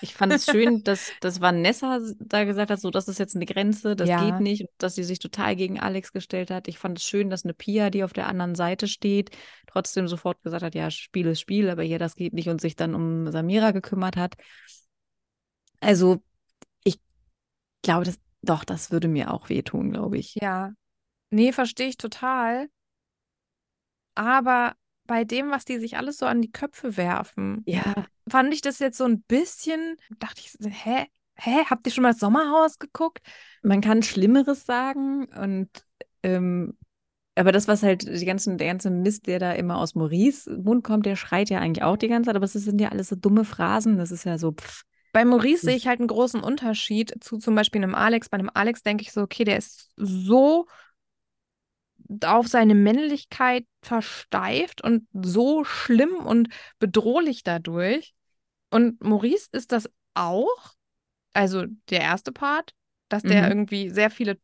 Ich fand es schön, dass, dass Vanessa da gesagt hat, so, das ist jetzt eine Grenze, das ja. geht nicht, dass sie sich total gegen Alex gestellt hat. Ich fand es schön, dass eine Pia, die auf der anderen Seite steht, trotzdem sofort gesagt hat, ja, Spiel ist Spiel, aber hier, das geht nicht und sich dann um Samira gekümmert hat. Also, ich glaube, das, doch, das würde mir auch wehtun, glaube ich. Ja. Nee, verstehe ich total. Aber bei dem, was die sich alles so an die Köpfe werfen, ja. fand ich das jetzt so ein bisschen, dachte ich, hä? Hä? Habt ihr schon mal das Sommerhaus geguckt? Man kann Schlimmeres sagen und ähm, aber das, was halt die ganzen, der ganze Mist, der da immer aus Maurice Mund kommt, der schreit ja eigentlich auch die ganze Zeit, aber es sind ja alles so dumme Phrasen. Das ist ja so, pff, bei Maurice sehe ich halt einen großen Unterschied zu zum Beispiel einem Alex. Bei einem Alex denke ich so, okay, der ist so auf seine Männlichkeit versteift und so schlimm und bedrohlich dadurch. Und Maurice ist das auch, also der erste Part, dass der mhm. irgendwie sehr viele,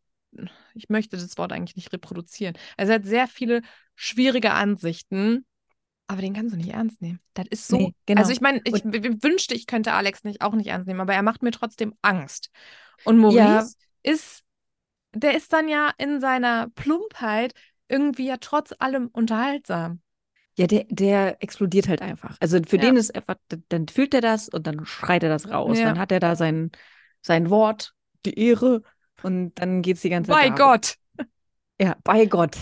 ich möchte das Wort eigentlich nicht reproduzieren, also er hat sehr viele schwierige Ansichten aber den kannst du nicht ernst nehmen. Das ist so. Nee, genau. Also ich meine, ich und, wünschte, ich könnte Alex nicht auch nicht ernst nehmen, aber er macht mir trotzdem Angst. Und Maurice ja. ist, der ist dann ja in seiner Plumpheit irgendwie ja trotz allem unterhaltsam. Ja, der, der explodiert halt einfach. Also für ja. den ist einfach, dann fühlt er das und dann schreit er das raus. Ja. Dann hat er da sein, sein Wort, die Ehre und dann geht es die ganze Zeit. Bei Gott! Ja, bei Gott.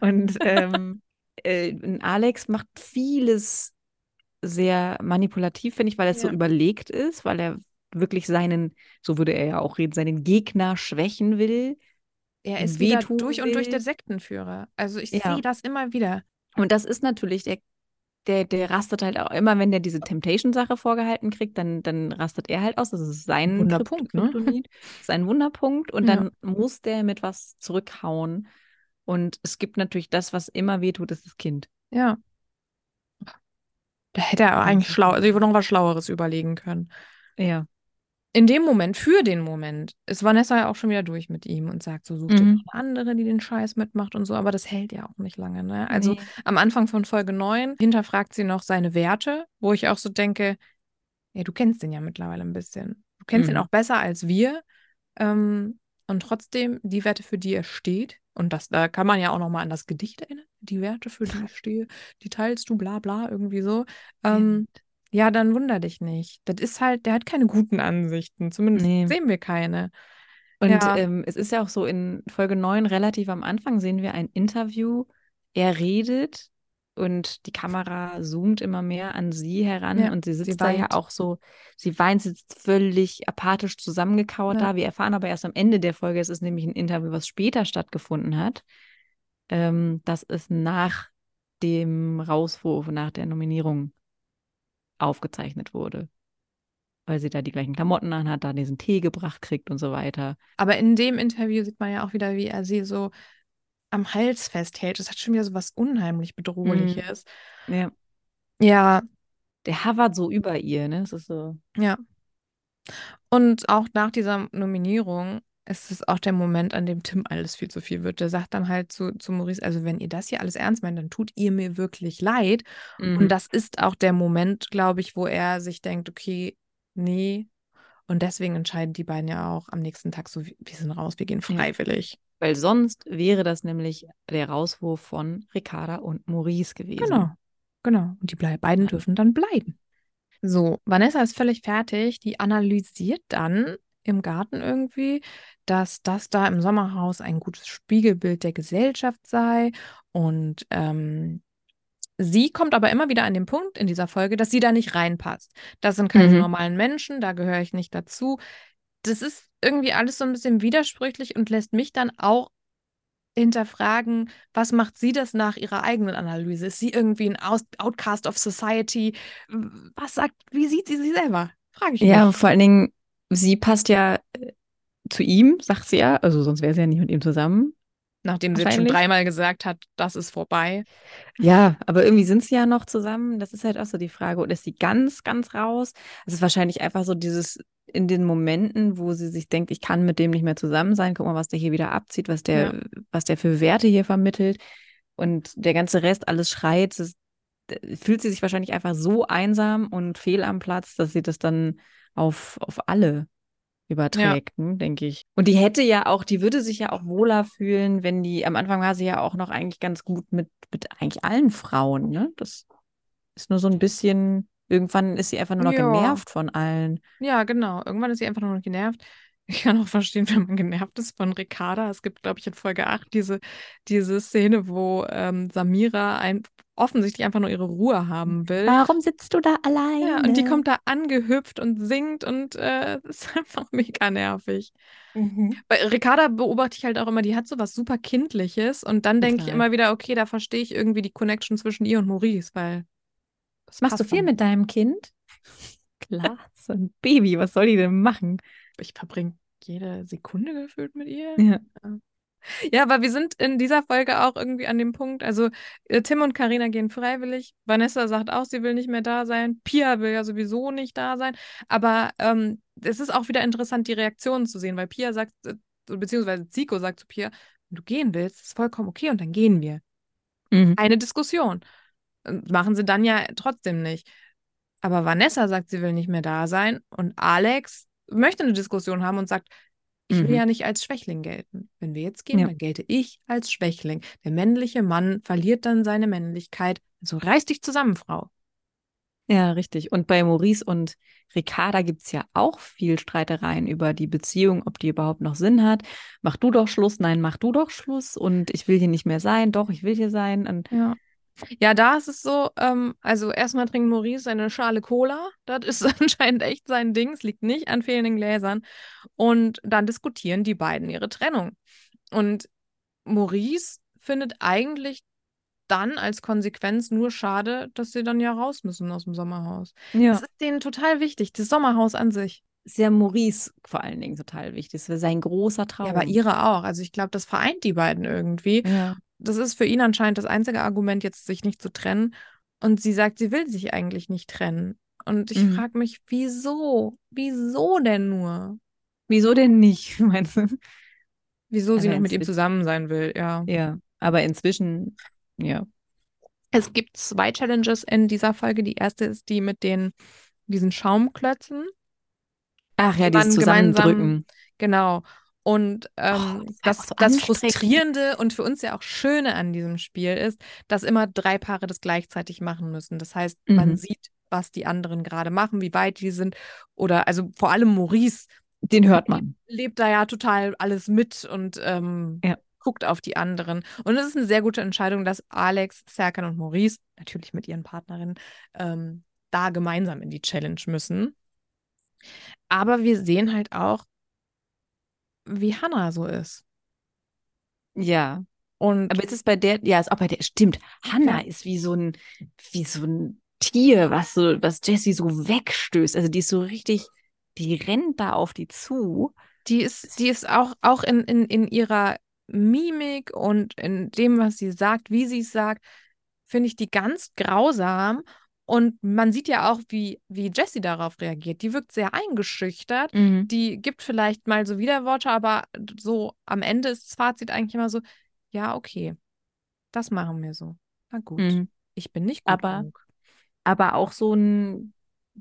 Und ähm, äh, Alex macht vieles sehr manipulativ, finde ich, weil er ja. so überlegt ist, weil er wirklich seinen, so würde er ja auch reden, seinen Gegner schwächen will. Er ist wieder durch will. und durch der Sektenführer. Also ich ja. sehe das immer wieder. Und das ist natürlich, der, der, der rastet halt auch immer, wenn der diese Temptation-Sache vorgehalten kriegt, dann, dann rastet er halt aus. Das ist sein Wunderpunkt, ne? Sein Wunderpunkt. Und ja. dann muss der mit was zurückhauen. Und es gibt natürlich das, was immer wehtut, ist das Kind. Ja. Da hätte er eigentlich schlau, also ich würde noch was Schlaueres überlegen können. Ja. In dem Moment, für den Moment, ist Vanessa ja auch schon wieder durch mit ihm und sagt so, such dir mhm. eine andere, die den Scheiß mitmacht und so, aber das hält ja auch nicht lange, ne? Also nee. am Anfang von Folge 9 hinterfragt sie noch seine Werte, wo ich auch so denke, ja, du kennst den ja mittlerweile ein bisschen. Du kennst mhm. ihn auch besser als wir. Ähm, und trotzdem die Werte, für die er steht, und das, da kann man ja auch nochmal an das Gedicht erinnern. Die Werte, für die ich stehe, die teilst du, bla bla, irgendwie so. Ähm, ja, dann wunder dich nicht. Das ist halt, der hat keine guten Ansichten. Zumindest nee. sehen wir keine. Und ja. ähm, es ist ja auch so, in Folge 9, relativ am Anfang, sehen wir ein Interview. Er redet und die Kamera zoomt immer mehr an sie heran ja, und sie sitzt sie da ja auch so, sie weint, sitzt völlig apathisch zusammengekauert ja. da. Wir erfahren aber erst am Ende der Folge, es ist nämlich ein Interview, was später stattgefunden hat. Ähm, das ist nach dem Rauswurf, nach der Nominierung aufgezeichnet wurde. Weil sie da die gleichen Klamotten anhat, da diesen Tee gebracht kriegt und so weiter. Aber in dem Interview sieht man ja auch wieder, wie er sie so am Hals festhält. Das hat schon wieder so was unheimlich Bedrohliches. Mhm. Ja. Ja. Der hovert so über ihr, ne? Das ist so. Ja. Und auch nach dieser Nominierung es ist auch der Moment, an dem Tim alles viel zu viel wird. Der sagt dann halt zu, zu Maurice, also wenn ihr das hier alles ernst meint, dann tut ihr mir wirklich leid. Mhm. Und das ist auch der Moment, glaube ich, wo er sich denkt, okay, nee. Und deswegen entscheiden die beiden ja auch am nächsten Tag so, wir sind raus, wir gehen freiwillig. Ja. Weil sonst wäre das nämlich der Rauswurf von Ricarda und Maurice gewesen. Genau, genau. Und die beiden dürfen dann bleiben. So, Vanessa ist völlig fertig. Die analysiert dann im Garten irgendwie, dass das da im Sommerhaus ein gutes Spiegelbild der Gesellschaft sei. Und ähm, sie kommt aber immer wieder an den Punkt in dieser Folge, dass sie da nicht reinpasst. Das sind keine mhm. normalen Menschen, da gehöre ich nicht dazu. Das ist irgendwie alles so ein bisschen widersprüchlich und lässt mich dann auch hinterfragen, was macht sie das nach ihrer eigenen Analyse? Ist sie irgendwie ein Outcast of Society? Was sagt, wie sieht sie sie selber? Frage ich mich. Ja, vor allen Dingen, sie passt ja äh, zu ihm, sagt sie ja, also sonst wäre sie ja nicht mit ihm zusammen. Nachdem sie schon dreimal gesagt hat, das ist vorbei. Ja, aber irgendwie sind sie ja noch zusammen. Das ist halt auch so die Frage. Oder ist sie ganz, ganz raus? Es ist wahrscheinlich einfach so dieses in den Momenten, wo sie sich denkt, ich kann mit dem nicht mehr zusammen sein. Guck mal, was der hier wieder abzieht, was der, ja. was der für Werte hier vermittelt. Und der ganze Rest alles schreit. Das, fühlt sie sich wahrscheinlich einfach so einsam und fehl am Platz, dass sie das dann auf, auf alle überträgt, ja. denke ich. Und die hätte ja auch, die würde sich ja auch wohler fühlen, wenn die, am Anfang war sie ja auch noch eigentlich ganz gut mit, mit eigentlich allen Frauen, ne? Das ist nur so ein bisschen, irgendwann ist sie einfach nur noch ja. genervt von allen. Ja, genau. Irgendwann ist sie einfach nur noch genervt. Ich kann auch verstehen, wenn man genervt ist von Ricarda. Es gibt, glaube ich, in Folge 8 diese, diese Szene, wo ähm, Samira ein, offensichtlich einfach nur ihre Ruhe haben will. Warum sitzt du da alleine? Ja, und die kommt da angehüpft und singt und äh, ist einfach mega nervig. Mhm. Bei Ricarda beobachte ich halt auch immer, die hat so was super Kindliches und dann denke ich immer wieder, okay, da verstehe ich irgendwie die Connection zwischen ihr und Maurice, weil. Machst du viel mit deinem Kind? Klar, so ein Baby, was soll die denn machen? Ich verbringe jede Sekunde gefühlt mit ihr. Ja. Ja, aber wir sind in dieser Folge auch irgendwie an dem Punkt, also äh, Tim und Karina gehen freiwillig. Vanessa sagt auch, sie will nicht mehr da sein. Pia will ja sowieso nicht da sein. Aber ähm, es ist auch wieder interessant, die Reaktionen zu sehen, weil Pia sagt, äh, beziehungsweise Zico sagt zu Pia, wenn du gehen willst, ist vollkommen okay und dann gehen wir. Mhm. Eine Diskussion. Machen sie dann ja trotzdem nicht. Aber Vanessa sagt, sie will nicht mehr da sein und Alex möchte eine Diskussion haben und sagt, ich will mhm. ja nicht als Schwächling gelten. Wenn wir jetzt gehen, ja. dann gelte ich als Schwächling. Der männliche Mann verliert dann seine Männlichkeit. Also reiß dich zusammen, Frau. Ja, richtig. Und bei Maurice und Ricarda gibt es ja auch viel Streitereien über die Beziehung, ob die überhaupt noch Sinn hat. Mach du doch Schluss, nein, mach du doch Schluss und ich will hier nicht mehr sein, doch, ich will hier sein. Und ja. Ja, da ist es so, ähm, also erstmal trinkt Maurice eine Schale Cola. Das ist anscheinend echt sein Ding. Es liegt nicht an fehlenden Gläsern. Und dann diskutieren die beiden ihre Trennung. Und Maurice findet eigentlich dann als Konsequenz nur schade, dass sie dann ja raus müssen aus dem Sommerhaus. Ja. Das ist denen total wichtig, das Sommerhaus an sich. Ist ja Maurice vor allen Dingen total wichtig. Das wäre sein großer Traum. Ja, aber ihre auch. Also ich glaube, das vereint die beiden irgendwie. Ja das ist für ihn anscheinend das einzige Argument, jetzt sich nicht zu trennen. Und sie sagt, sie will sich eigentlich nicht trennen. Und ich mhm. frage mich, wieso? Wieso denn nur? Wieso denn nicht, meinst du? Wieso also sie noch mit ihm zusammen sein will, ja. Ja, aber inzwischen, ja. Es gibt zwei Challenges in dieser Folge. Die erste ist die mit den, diesen Schaumklötzen. Ach ja, dieses Zusammendrücken. Genau. Und ähm, oh, das, so das Frustrierende und für uns ja auch Schöne an diesem Spiel ist, dass immer drei Paare das gleichzeitig machen müssen. Das heißt, mhm. man sieht, was die anderen gerade machen, wie weit die sind. Oder also vor allem Maurice, den hört man. Lebt da ja total alles mit und ähm, ja. guckt auf die anderen. Und es ist eine sehr gute Entscheidung, dass Alex, Serkan und Maurice, natürlich mit ihren Partnerinnen, ähm, da gemeinsam in die Challenge müssen. Aber wir sehen halt auch, wie Hannah so ist. Ja. Und aber ist es bei der, ja, ist auch bei der, stimmt. Hannah ja. ist wie so ein, wie so ein Tier, was so, was Jessie so wegstößt. Also die ist so richtig, die rennt da auf die zu. Die ist, die ist auch, auch in, in, in ihrer Mimik und in dem, was sie sagt, wie sie es sagt, finde ich die ganz grausam. Und man sieht ja auch, wie, wie Jessie darauf reagiert. Die wirkt sehr eingeschüchtert. Mhm. Die gibt vielleicht mal so Widerworte, aber so am Ende ist das Fazit eigentlich immer so, ja, okay, das machen wir so. Na gut, Mhm. ich bin nicht gut Aber- genug. Aber auch so ein,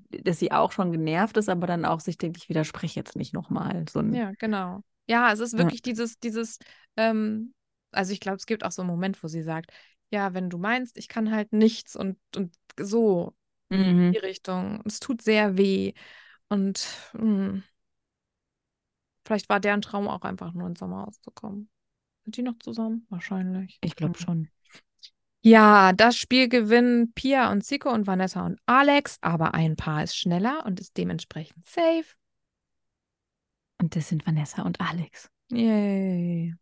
dass sie auch schon genervt ist, aber dann auch sich denkt, ich widerspreche jetzt nicht nochmal. So ein, Ja, genau. Ja, es ist Ja. wirklich dieses, dieses, ähm, also ich glaube, es gibt auch so einen Moment, wo sie sagt, ja, wenn du meinst, ich kann halt nichts und, und so in Mhm. die Richtung. Es tut sehr weh. Und hm, vielleicht war deren Traum auch einfach nur ins Sommerhaus zu kommen. Sind die noch zusammen? Wahrscheinlich. Ich glaube Hm. schon. Ja, das Spiel gewinnen Pia und Zico und Vanessa und Alex, aber ein Paar ist schneller und ist dementsprechend safe. Und das sind Vanessa und Alex. Yay.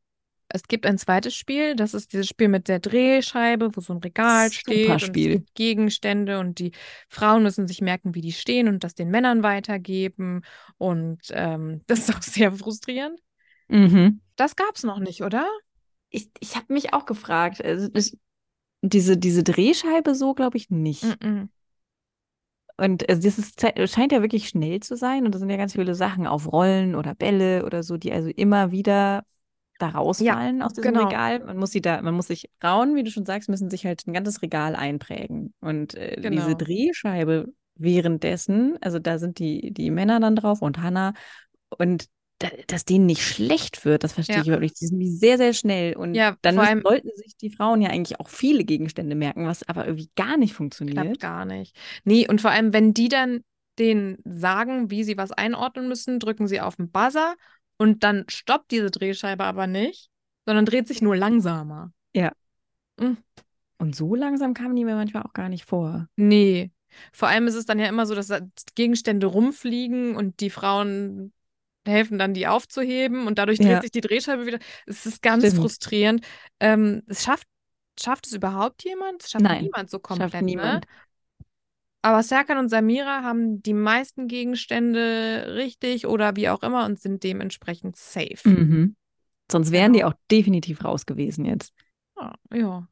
Es gibt ein zweites Spiel, das ist dieses Spiel mit der Drehscheibe, wo so ein Regal Super steht und es Spiel. gibt Gegenstände und die Frauen müssen sich merken, wie die stehen und das den Männern weitergeben. Und ähm, das ist auch sehr frustrierend. Mhm. Das gab es noch nicht, oder? Ich, ich habe mich auch gefragt, also das, diese, diese Drehscheibe so, glaube ich, nicht. Mm-mm. Und also das ist, scheint ja wirklich schnell zu sein. Und da sind ja ganz viele Sachen auf Rollen oder Bälle oder so, die also immer wieder da rausfallen aus diesem genau. Regal. Man muss sie da, man muss sich Frauen, wie du schon sagst, müssen sich halt ein ganzes Regal einprägen. Und äh, Genau. diese Drehscheibe währenddessen, also da sind die, die Männer dann drauf und Hannah. Und da, dass denen nicht schlecht wird, das verstehe Ja. ich nicht. Die sind sehr, sehr schnell. Und Ja, dann müssen, sollten sich die Frauen ja eigentlich auch viele Gegenstände merken, was aber irgendwie gar nicht funktioniert. Klappt gar nicht. Nee, und vor allem, wenn die dann denen sagen, wie sie was einordnen müssen, drücken sie auf den Buzzer und dann stoppt diese Drehscheibe aber nicht, sondern dreht sich nur langsamer. Und so langsam kamen die mir manchmal auch gar nicht vor. Nee. Vor allem ist es dann ja immer so, dass da Gegenstände rumfliegen und die Frauen helfen dann, die aufzuheben und dadurch dreht Ja. sich die Drehscheibe wieder. Es ist ganz Stimmt. frustrierend. Ähm, es schafft, schafft es überhaupt jemand? Es schafft Nein, niemand so komplett, Schafft niemand. ne? Aber Serkan und Samira haben die meisten Gegenstände richtig oder wie auch immer und sind dementsprechend safe. Mhm. Sonst wären die Genau. auch definitiv raus gewesen jetzt. Ja, ja.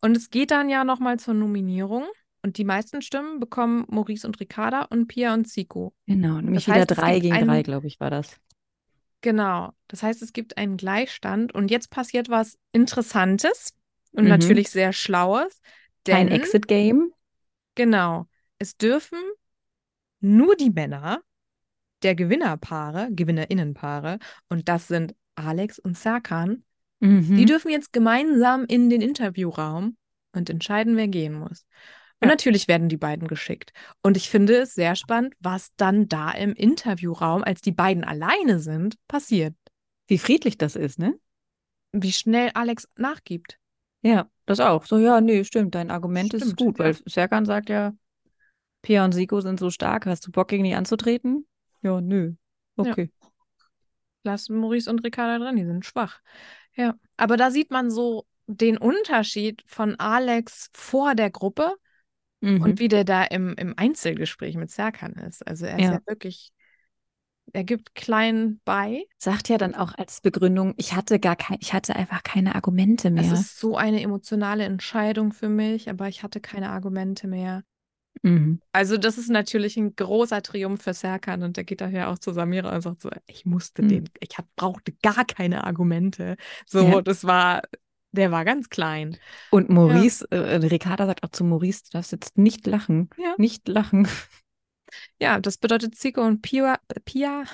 Und es geht dann ja nochmal zur Nominierung. Und die meisten Stimmen bekommen Maurice und Ricarda und Pia und Zico. Genau, nämlich Das heißt, wieder drei gegen einen- drei, glaube ich, war das. Genau. Das heißt, es gibt einen Gleichstand. Und jetzt passiert was Interessantes und Mhm. natürlich sehr Schlaues. Denn, Exit-Game. Genau, es dürfen nur die Männer der Gewinnerpaare, Gewinnerinnenpaare, und das sind Alex und Serkan, Die Mhm. dürfen jetzt gemeinsam in den Interviewraum und entscheiden, wer gehen muss. Und Ja. natürlich werden die beiden geschickt. Und ich finde es sehr spannend, was dann da im Interviewraum, als die beiden alleine sind, passiert. Wie friedlich das ist, ne? Wie schnell Alex nachgibt. Ja, das auch. So, ja, nee, stimmt, dein Argument ist Stimmt, gut, ja. weil Serkan sagt ja, Pia und Siko sind so stark, hast du Bock gegen die anzutreten? Ja, nö. Ja. Okay. Lass Maurice und Ricarda drin, die sind schwach. Ja. Aber da sieht man so den Unterschied von Alex vor der Gruppe Mhm. und wie der da im, im Einzelgespräch mit Serkan ist. Also er ist Ja. ja wirklich, er gibt klein bei. Sagt ja dann auch als Begründung, ich hatte gar kein, ich hatte einfach keine Argumente mehr. ist so eine emotionale Entscheidung für mich, aber ich hatte keine Argumente mehr. Mhm. Also das ist natürlich ein großer Triumph für Serkan und der geht daher auch zu Samira und sagt so, ich musste Mhm. den, ich hab, brauchte gar keine Argumente. So, Ja. das war, der war ganz klein. Und Maurice, äh, Ricarda sagt auch zu Maurice, du darfst jetzt nicht lachen. Ja. Nicht lachen. Ja, das bedeutet Zico und Pia, Pia,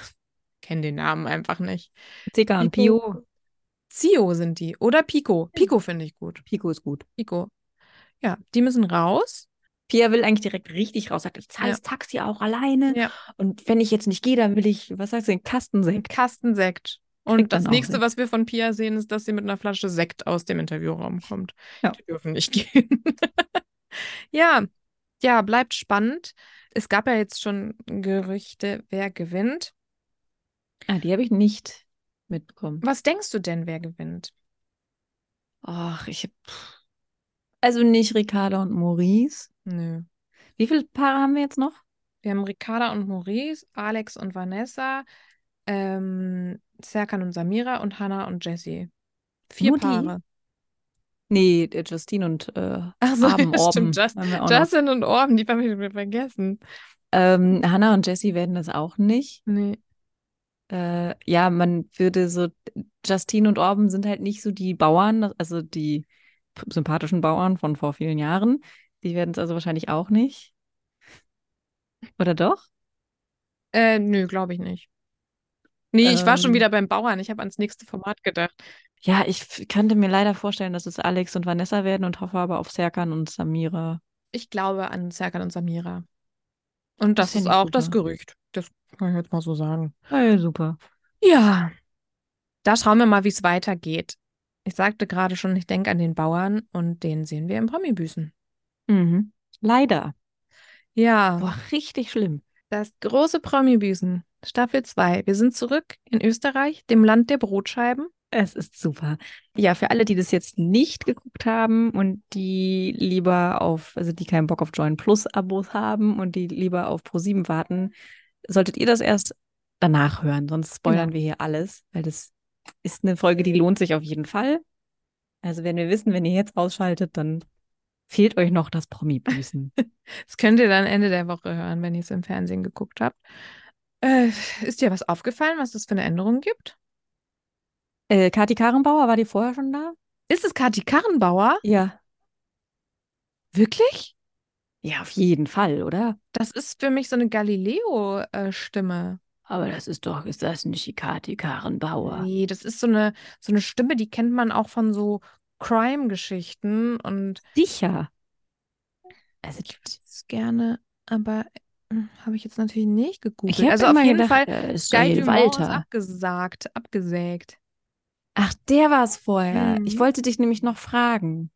kennen den Namen einfach nicht. Zika und. Pio. Zio sind die oder Pico. Pico finde ich gut. Pico ist gut. Pico. Ja, die müssen raus. Pia will eigentlich direkt richtig raus, sagt, ich zahle Ja. das Taxi auch alleine. Ja. Und wenn ich jetzt nicht gehe, dann will ich, was sagst du, den Ein Kastensekt. Kastensekt. Und Kriegt das nächste, Sekt. was wir von Pia sehen, ist, dass sie mit einer Flasche Sekt aus dem Interviewraum kommt. Ja. Die dürfen nicht gehen. ja, ja, bleibt spannend. Es gab ja jetzt schon Gerüchte, wer gewinnt. Ah, die habe ich nicht mitbekommen. Was denkst du denn, wer gewinnt? Ach, ich hab, also nicht Ricarda und Maurice. Nö. Wie viele Paare haben wir jetzt noch? Wir haben Ricarda und Maurice, Alex und Vanessa, ähm, Serkan und Samira und Hannah und Jessie. Vier Nur die? Nee, der Justine und äh, Ach so, Abend, ja, Orben stimmt. Just, noch. Justin und Orben, die haben wir vergessen. Ähm, Hannah und Jessie werden das auch nicht. Nee. Äh, ja, man würde so, Justine und Orben sind halt nicht so die Bauern, also die sympathischen Bauern von vor vielen Jahren. Die werden es also wahrscheinlich auch nicht. Oder doch? Äh, nö, glaube ich nicht. Nee, ich war schon Ähm. wieder beim Bauern. Ich habe ans nächste Format gedacht. Ja, ich könnte mir leider vorstellen, dass es Alex und Vanessa werden und hoffe aber auf Serkan und Samira. Ich glaube an Serkan und Samira. Und das, Das ist auch das super. Gerücht. Das kann ich jetzt mal so sagen. Ja, ja, super. Ja, da schauen wir mal, wie es weitergeht. Ich sagte gerade schon, ich denke an den Bauern und den sehen wir im Promi-Büßen. Mhm. Leider. Ja, Boah, richtig schlimm. das große Promi-Büßen, Staffel 2. Wir sind zurück in Österreich, dem Land der Brotscheiben. Es ist super. Ja, für alle, die das jetzt nicht geguckt haben und die lieber auf, also die keinen Bock auf Join Plus Abos haben und die lieber auf Pro7 warten, solltet ihr das erst danach hören, sonst spoilern Genau. wir hier alles, weil das ist eine Folge, die lohnt sich auf jeden Fall. Also wenn wir wissen, wenn ihr jetzt ausschaltet, dann fehlt euch noch das Promi-Büßen. Das könnt ihr dann Ende der Woche hören, wenn ihr es im Fernsehen geguckt habt. Äh, ist dir was aufgefallen, was es für eine Änderung gibt? Äh, Kathi Karrenbauer, war die vorher schon da? Ist es Kathi Karrenbauer? Ja. Wirklich? Ja, auf jeden Fall, oder? Das ist für mich so eine Galileo-Stimme. Aber das ist doch, ist das nicht die Kathi Karrenbauer? Nee, das ist so eine, so eine Stimme, die kennt man auch von so Crime-Geschichten und Sicher. Also, ich würde es gerne, aber hm, habe ich jetzt natürlich nicht gegoogelt. ich habe also auf jeden gedacht, Fall, äh, ist Guy Walter. abgesagt, abgesägt. Ach, der war es vorher. Mhm. Ich wollte dich nämlich noch fragen.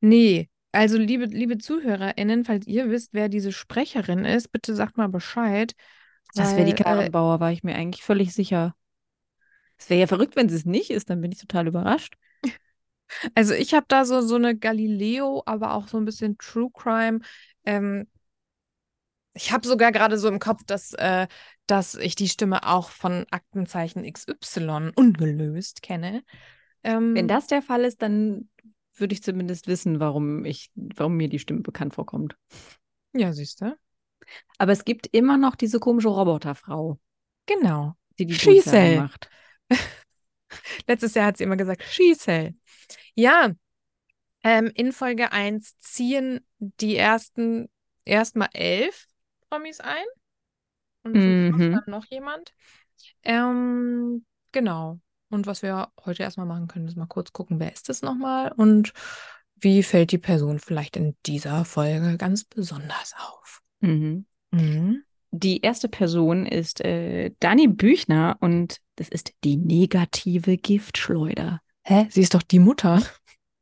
Nee, also liebe, liebe ZuhörerInnen, falls ihr wisst, wer diese Sprecherin ist, bitte sagt mal Bescheid. Das wäre die weil, äh, war ich mir eigentlich völlig sicher. Es wäre ja verrückt, wenn sie es nicht ist, dann bin ich total überrascht. Also ich habe da so, so eine Galileo, aber auch so ein bisschen True Crime. Ähm, ich habe sogar gerade so im Kopf, dass, äh, dass ich die Stimme auch von Aktenzeichen XY ungelöst kenne. Ähm, Wenn das der Fall ist, dann würde ich zumindest wissen, warum ich, warum mir die Stimme bekannt vorkommt. ja, siehst du. Aber es gibt immer noch diese komische Roboterfrau, Genau. die die Schießel. Macht. Letztes Jahr hat sie immer gesagt, Schießel. Ja, ähm, in Folge 1 ziehen die ersten erstmal elf Promis ein. Und Mhm. dann noch jemand. Ähm, genau. Und was wir heute erstmal machen können, ist mal kurz gucken, wer ist das nochmal und wie fällt die Person vielleicht in dieser Folge ganz besonders auf. Mhm. Mhm. Die erste Person ist äh, Dani Büchner und das ist die negative Giftschleuder. Hä? Sie ist doch die Mutter.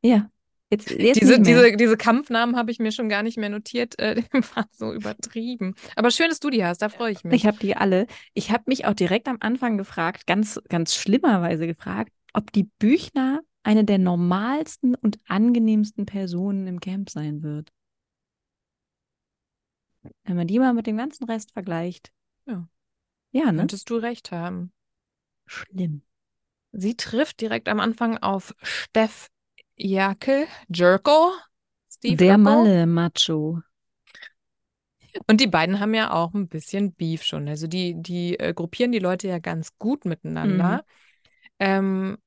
Ja, jetzt, jetzt Diese, diese, diese Kampfnamen habe ich mir schon gar nicht mehr notiert. Äh, waren so übertrieben. Aber schön, dass du die hast, da freue ich mich. Ich habe die alle. Ich habe mich auch direkt am Anfang gefragt, ganz, ganz schlimmerweise gefragt, ob die Büchner eine der normalsten und angenehmsten Personen im Camp sein wird. Wenn man die mal mit dem ganzen Rest vergleicht. Ja. Ja, ne? Könntest du recht haben. Schlimm. Sie trifft direkt am Anfang auf Steff Jerkel, Jerkel, Steve Der. Malle-Macho. Und die beiden haben ja auch ein bisschen Beef schon. Also die, die äh, gruppieren die Leute ja ganz gut miteinander. Ähm,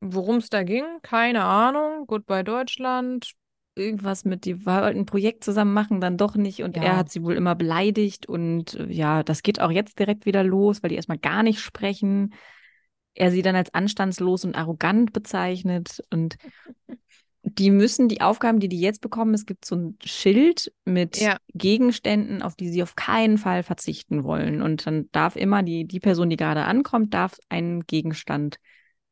Worum es da ging, keine Ahnung. Goodbye Deutschland. Irgendwas mit, die wollten ein Projekt zusammen machen, dann doch nicht. Und Ja. er hat sie wohl immer beleidigt. Und äh, ja, das geht auch jetzt direkt wieder los, weil die erstmal gar nicht sprechen. Er sie dann als anstandslos und arrogant bezeichnet. Und die müssen die Aufgaben, die die jetzt bekommen, es gibt so ein Schild mit Ja. Gegenständen, auf die sie auf keinen Fall verzichten wollen. Und dann darf immer die, die Person, die gerade ankommt, darf einen Gegenstand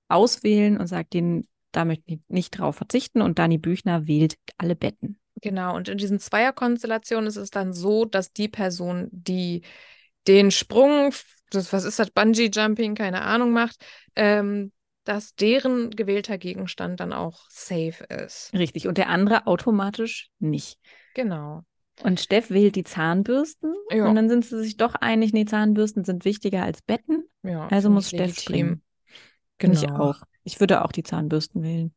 auswählen und sagt denen, da möchte ich nicht drauf verzichten. Und Dani Büchner wählt alle Betten. Genau, und in diesen Zweierkonstellationen ist es dann so, dass die Person, die den Sprung, das, was ist das, Bungee-Jumping, keine Ahnung, macht, ähm, dass deren gewählter Gegenstand dann auch safe ist. Richtig. Und der andere automatisch nicht. Genau. Und Steff wählt die Zahnbürsten. Ja. Und dann sind sie sich doch einig, nee, Zahnbürsten sind wichtiger als Betten. Ja, Also muss Steff springen. Genau. Ich auch. Ich würde auch die Zahnbürsten wählen.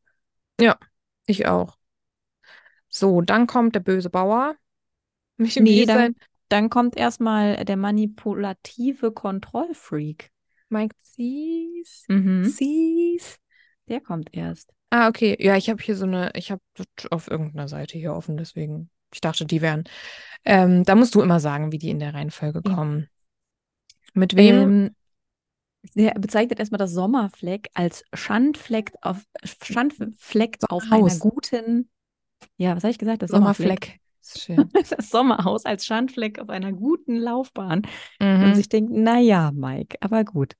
Ja, ich auch. So, dann kommt der böse Bauer. Wie, wie Nee, dann, sein? Dann kommt erstmal der manipulative Kontrollfreak. Mike Sees? Mhm. Sees? Der kommt erst. Ah, okay. Ja, ich habe hier so eine, ich habe auf irgendeiner Seite hier offen, deswegen, ich dachte, die wären. Ähm, da musst du immer sagen, wie die in der Reihenfolge Ja. kommen. Mit wem? Ähm, der bezeichnet erstmal das Sommerfleck als Schandfleck auf, Schandfleck auf einer guten, ja, was habe ich gesagt? Das Sommerfleck. Sommerfleck. Ist schön. Das Sommerhaus als Schandfleck auf einer guten Laufbahn. Mhm. Und sich denkt, naja, Mike, aber gut.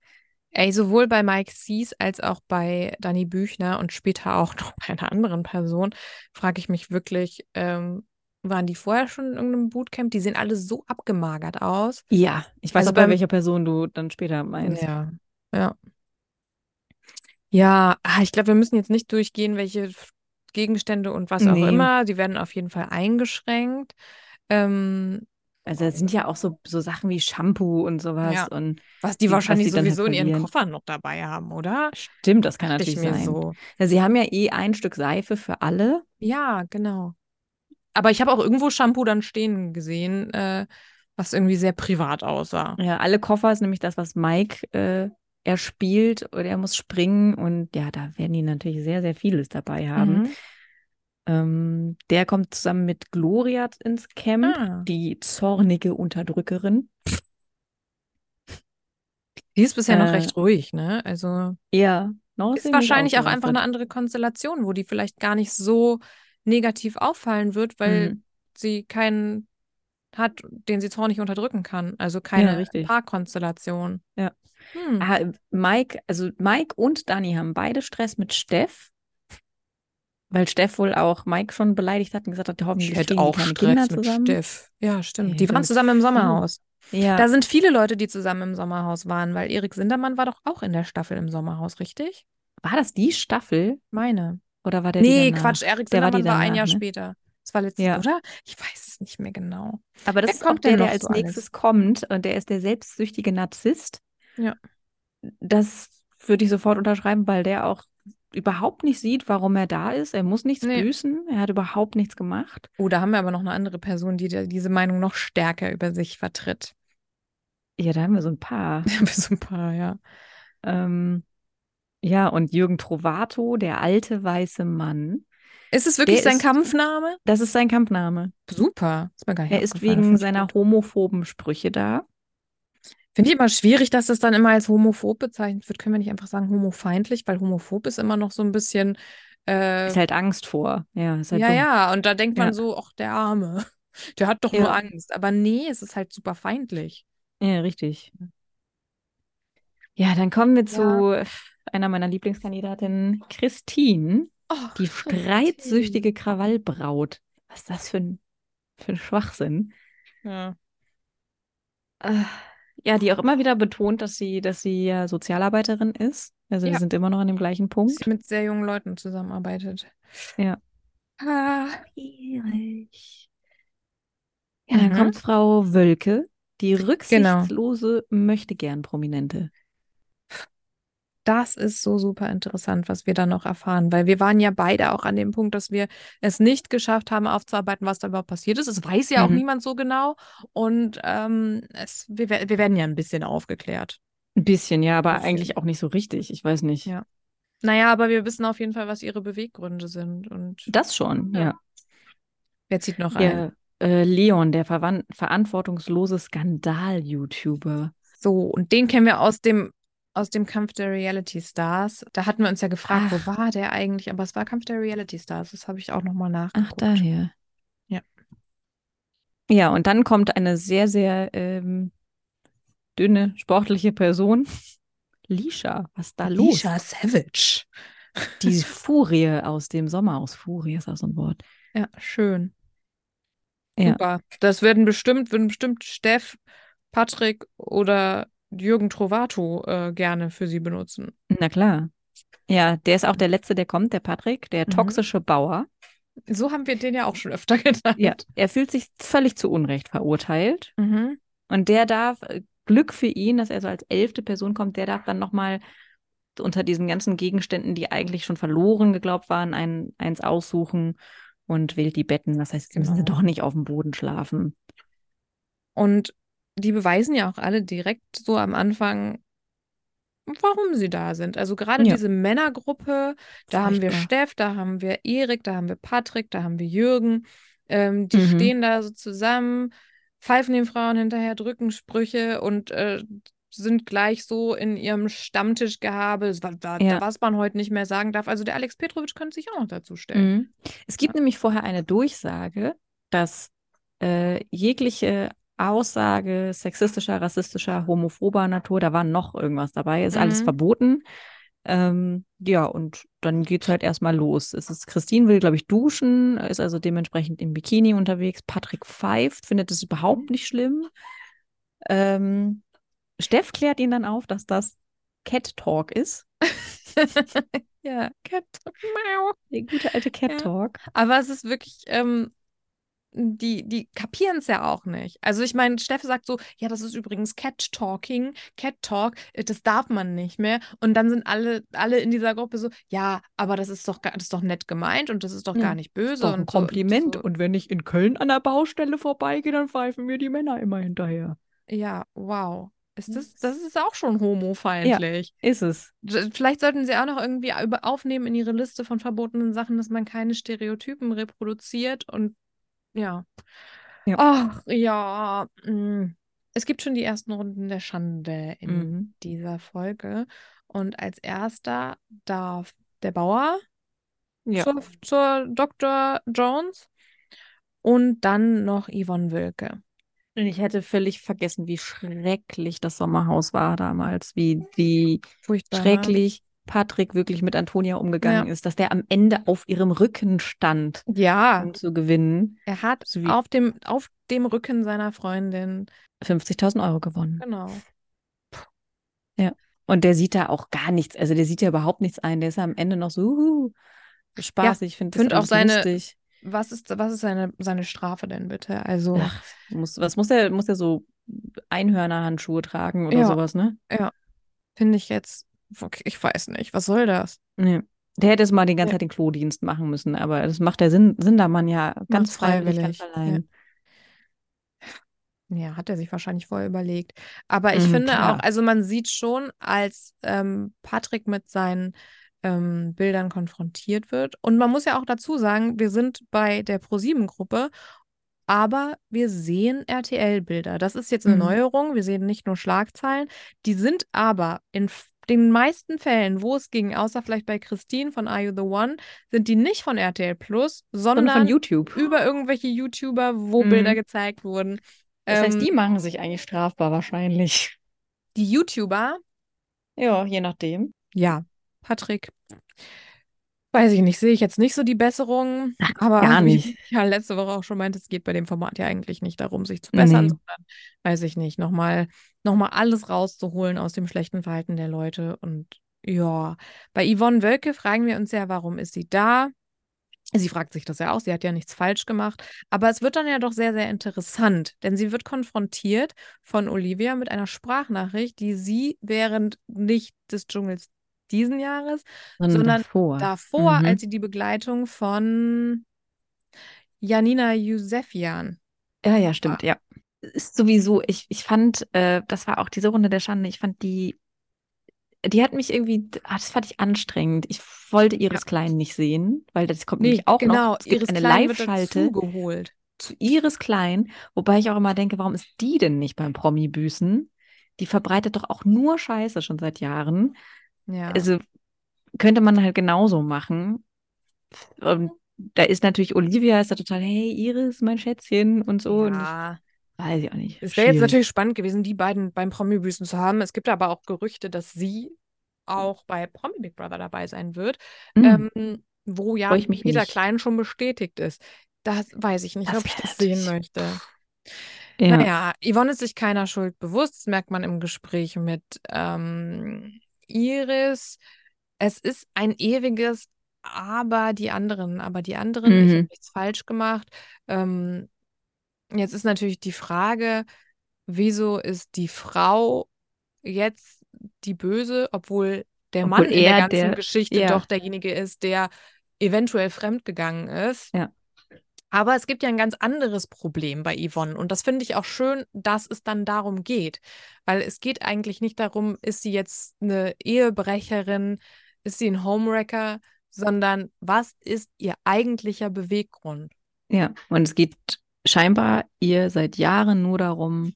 Ey, sowohl bei Mike Sees als auch bei Dani Büchner und später auch noch bei einer anderen Person frage ich mich wirklich, ähm, waren die vorher schon in irgendeinem Bootcamp? Die sehen alle so abgemagert aus. Ja, ich weiß Also auch, bei welcher Person du dann später meinst. Ja, ja. Ja, ah, ich glaube, wir müssen jetzt nicht durchgehen, welche Gegenstände und was auch Nee. immer. Die werden auf jeden Fall eingeschränkt. Ähm, Also es sind ja auch so, so Sachen wie Shampoo und sowas. Ja. Und was die Die- was wahrscheinlich halt sowieso in ihren. Koffern noch dabei haben, oder? stimmt, das kann Dachte ich natürlich sein. so. Ja, sie haben ja eh ein Stück Seife für alle. Ja, genau. Aber ich habe auch irgendwo Shampoo dann stehen gesehen, äh, was irgendwie sehr privat aussah. Ja, alle Koffer ist nämlich das, was Mike äh, er spielt oder er muss springen und ja, da werden die natürlich sehr, sehr vieles dabei haben. Mhm. Ähm, der kommt zusammen mit Gloria ins Camp, Ah. die zornige Unterdrückerin. Die ist bisher noch Äh, recht ruhig, ne? Also Ja, noch ist wahrscheinlich auch einfach eine andere Konstellation, wo die vielleicht gar nicht so negativ auffallen wird, weil Mhm. sie keinen hat, den sie zornig unterdrücken kann. Also keine richtig. Paarkonstellation. Ja. Hm. Ah, Mike, also Mike und Dani haben beide Stress mit Steff, weil Steff wohl auch Mike schon beleidigt hat und gesagt hat, hoffentlich Ich hätte auch keine Stress Kinder mit zusammen. Steff. Ja, stimmt. Ey, Die waren zusammen im vier. Sommerhaus. Ja, Da sind viele Leute, die zusammen im Sommerhaus waren, weil Erik Sindermann war doch auch in der Staffel im Sommerhaus, richtig? war das die Staffel Meine. oder war der Nee, danach? Quatsch, Erik Der war die Sindermann war ein danach, Jahr ne? später. Das war letztes, Ja. oder? Ich weiß es nicht mehr genau. Aber das Wer ist auch kommt der, denn der noch als so alles? nächstes kommt und der ist der selbstsüchtige Narzisst. Ja. Das würde ich sofort unterschreiben, weil der auch überhaupt nicht sieht, warum er da ist. Er muss nichts Nee. büßen. Er hat überhaupt nichts gemacht. Oh, da haben wir aber noch eine andere Person, die diese Meinung noch stärker über sich vertritt. Ja, da haben wir so ein paar. Da haben wir so ein paar, ja. ähm, ja, und Jürgen Trovato, der alte weiße Mann. Ist es wirklich sein ist- Kampfname? Das ist sein Kampfname. Super. Ist mir gar nicht Er ist wegen seiner homophoben Sprüche da. Finde ich immer schwierig, dass das dann immer als homophob bezeichnet wird. Können wir nicht einfach sagen homofeindlich, weil homophob ist immer noch so ein bisschen. Äh, Ist halt Angst vor. Ja, halt ja, dumm. ja. Und da denkt man Ja. so, ach, der Arme. Der hat doch Ja. nur Angst. Aber nee, es ist halt super feindlich. Ja, richtig. Ja, dann kommen wir zu einer meiner Lieblingskandidatinnen, Christine, Oh, die streitsüchtige Krawallbraut. Was ist das für ein, für ein Schwachsinn? Ja. Äh, ja, die auch immer wieder betont, dass sie, dass sie Sozialarbeiterin ist. Also wir Ja. sind immer noch an dem gleichen Punkt. Sie mit sehr jungen Leuten zusammenarbeitet. Ja. Ah, Schwierig. Ja, dann Mhm. kommt Frau Wölke, die Genau. rücksichtslose Möchtegern-Prominente. Das ist so super interessant, was wir da noch erfahren, weil wir waren ja beide auch an dem Punkt, dass wir es nicht geschafft haben, aufzuarbeiten, was da überhaupt passiert ist. Es weiß ja auch Mhm. niemand so genau und ähm, es, wir, wir werden ja ein bisschen aufgeklärt. Ein bisschen, ja, aber Bisschen. eigentlich auch nicht so richtig. Ich weiß nicht. Ja. Naja, aber wir wissen auf jeden Fall, was ihre Beweggründe sind und Das schon, Ja. ja. wer zieht noch ein? Der äh, Leon, der verantwortungslose Skandal-YouTuber. So, und den kennen wir aus dem, aus dem Kampf der Reality Stars. Da hatten wir uns ja gefragt, Ach. wo war der eigentlich? Aber es war Kampf der Reality Stars. Das habe ich auch nochmal Ach, nachgeguckt. daher. Ja. Ja, und dann kommt eine sehr, sehr ähm, dünne, sportliche Person. Lisha, was ist da los? Alicia Savage. Die Furie aus dem Sommerhaus. Furie ist auch so ein Wort. Ja, schön. Ja. Super. Das werden bestimmt, würden bestimmt Steff, Patrick oder Jürgen Trovato äh, gerne für sie benutzen. Na klar. Ja, der ist auch der Letzte, der kommt, der Patrick, der Mhm. toxische Bauer. So haben wir den ja auch schon öfter genannt. Ja, er fühlt sich völlig zu Unrecht verurteilt. Mhm. Und der darf, äh, Glück für ihn, dass er so als elfte Person kommt, der darf dann nochmal unter diesen ganzen Gegenständen, die eigentlich schon verloren geglaubt waren, ein, eins aussuchen und wählt die Betten. Das heißt, sie müssen Genau. doch nicht auf dem Boden schlafen. Und die beweisen ja auch alle direkt so am Anfang, warum sie da sind. Also gerade Ja. diese Männergruppe, da haben wir. Steff, da haben wir Erik, da haben wir Patrick, da haben wir Jürgen. Ähm, die Mhm. stehen da so zusammen, pfeifen den Frauen hinterher, drücken Sprüche und äh, sind gleich so in ihrem Stammtischgehabe, wa- Ja. was man heute nicht mehr sagen darf. Also der Alex Petrovic könnte sich auch noch dazu stellen. Mhm. Es gibt nämlich vorher eine Durchsage, dass äh, jegliche Aussage sexistischer, rassistischer, homophober Natur, da war noch irgendwas dabei, ist alles Mhm. verboten. Ähm, ja, und dann geht's halt erstmal los. Es ist, Christine will, glaube ich, duschen, ist also dementsprechend im Bikini unterwegs. Patrick pfeift, findet es überhaupt nicht schlimm. Ähm, Steff klärt ihn dann auf, dass das Cat Talk ist. Ja, Cat. Miau. Der gute alte Cat Ja. Talk. Aber es ist wirklich, ähm, die, die kapieren es ja auch nicht. Also ich meine, Steff sagt so, ja, das ist übrigens Cat Talking, Cat Talk, äh, das darf man nicht mehr. Und dann sind alle, alle in dieser Gruppe so, ja, aber das ist doch, das ist doch nett gemeint und das ist doch Ja, gar nicht böse. Doch ein und Kompliment. So, Und wenn ich in Köln an der Baustelle vorbeigehe, dann pfeifen mir die Männer immer hinterher. ja, wow. Ist das, Das- ist auch schon homofeindlich. Ist es. Vielleicht sollten sie auch noch irgendwie aufnehmen in ihre Liste von verbotenen Sachen, dass man keine Stereotypen reproduziert und ja. Ja. Ach, ja. mm. Es gibt schon die ersten Runden der Schande in Mhm. dieser Folge. Und als erster darf der Bauer Ja. zur, zur Dr. Jones und dann noch Yvonne Wilke. Und ich hätte völlig vergessen, wie schrecklich das Sommerhaus war damals, wie, wie Furchtbar. schrecklich Patrick wirklich mit Antonia umgegangen Ja. ist, dass der am Ende auf ihrem Rücken stand, Ja, um zu gewinnen. er hat So auf dem, auf dem Rücken seiner Freundin, 50.000 Euro gewonnen. genau. Und der sieht da auch gar nichts, also der sieht ja überhaupt nichts ein. Der ist ja am Ende noch so uhu, so spaßig, ich finde das find auch alles seine- lustig. Was ist, was ist seine, seine Strafe denn bitte? Also, Ach, muss, was muss der, muss der so Einhörnerhandschuhe tragen oder Ja. sowas, ne? finde ich jetzt, okay, ich weiß nicht, was soll das? Nee. Der hätte es mal die ganze Ja. Zeit den Klodienst machen müssen, aber das macht der Sinn, Sindermann ja ganz Macht's freiwillig, ganz freiwillig, allein. Ja, hat er sich wahrscheinlich vorher überlegt. Aber ich Mhm, finde klar. auch, also man sieht schon, als ähm, Patrick mit seinen ähm, Bildern konfrontiert wird. Und man muss ja auch dazu sagen, wir sind bei der ProSieben-Gruppe, aber wir sehen RTL-Bilder. Das ist jetzt eine Mhm. Neuerung. Wir sehen nicht nur Schlagzeilen. Die sind aber in den meisten Fällen, wo es ging, außer vielleicht bei Christine von Are You the One, sind die nicht von RTL Plus, Sondern sondern von YouTube. über irgendwelche YouTuber, wo Mhm. Bilder gezeigt wurden. Das heißt, Ähm, die machen sich eigentlich strafbar wahrscheinlich. die YouTuber, Ja, je nachdem. ja, Patrick, weiß ich nicht, sehe ich jetzt nicht so die Besserung, aber gar nicht. ich ja letzte Woche auch schon meinte, es geht bei dem Format ja eigentlich nicht darum, sich zu bessern, Nee. sondern, weiß ich nicht, nochmal noch mal alles rauszuholen aus dem schlechten Verhalten der Leute und ja, bei Yvonne Wölke fragen wir uns ja, warum ist sie da? Sie fragt sich das ja auch, sie hat ja nichts falsch gemacht. Aber es wird dann ja doch sehr, sehr interessant, denn sie wird konfrontiert von Olivia mit einer Sprachnachricht, die sie während nicht des Dschungels diesen Jahres, sondern davor. davor, Mhm. als sie die Begleitung von Janina Yusefian. Ja, ja, stimmt, ja. Ist sowieso, ich, ich fand, äh, das war auch diese Runde der Schande, ich fand die, die hat mich irgendwie, ah, das fand ich anstrengend. Ich wollte Iris Ja. Klein nicht sehen, weil das kommt nämlich auch genau, noch. Es Iris eine Live-Schalte zu Iris Klein, wobei ich auch immer denke, warum ist die denn nicht beim Promi-Büßen? Die verbreitet doch auch nur Scheiße schon seit Jahren. Ja. Also könnte man halt genauso machen. Und da ist natürlich Olivia, ist da total, hey Iris, mein Schätzchen und so. Und ja. ich weiß ich auch nicht. Es wäre jetzt natürlich spannend gewesen, die beiden beim Promi-Büßen zu haben. Es gibt aber auch Gerüchte, dass sie auch bei Promi Big Brother dabei sein wird, Mm. ähm, wo ja mich Peter. Klein schon bestätigt ist. Das weiß ich nicht, Das ob ich das sehen möchte. Ja. Naja, Yvonne ist sich keiner Schuld bewusst. Das merkt man im Gespräch mit ähm, Iris. Es ist ein ewiges Aber die anderen, aber die anderen, ich habe Mhm. nichts falsch gemacht. Ähm, jetzt ist natürlich die Frage, wieso ist die Frau jetzt die Böse, obwohl der Obwohl Mann in der er ganzen der- Geschichte ja. doch derjenige ist, der eventuell fremdgegangen ist. Ja. Aber es gibt ja ein ganz anderes Problem bei Yvonne. Und das finde ich auch schön, dass es dann darum geht. Weil es geht eigentlich nicht darum, ist sie jetzt eine Ehebrecherin, ist sie ein Homewrecker, sondern was ist ihr eigentlicher Beweggrund? Ja, und es geht scheinbar ihr seit Jahren nur darum,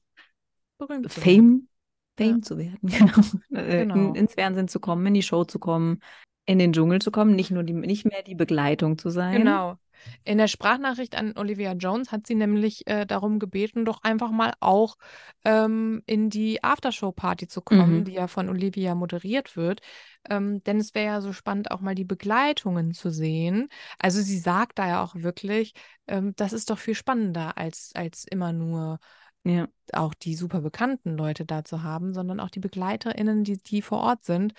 Berühmt. Fame, Fame Ja. zu werden, genau. Äh, Genau. In, ins Fernsehen zu kommen, in die Show zu kommen, in den Dschungel zu kommen, nicht nur die, nicht mehr die Begleitung zu sein. Genau. In der Sprachnachricht an Olivia Jones hat sie nämlich äh, darum gebeten, doch einfach mal auch ähm, in die Aftershow-Party zu kommen, Mhm. die ja von Olivia moderiert wird. Ähm, denn es wäre ja so spannend, auch mal die Begleitungen zu sehen. Also sie sagt da ja auch wirklich, ähm, das ist doch viel spannender, als, als immer nur Ja. auch die super bekannten Leute da zu haben, sondern auch die BegleiterInnen, die, die vor Ort sind.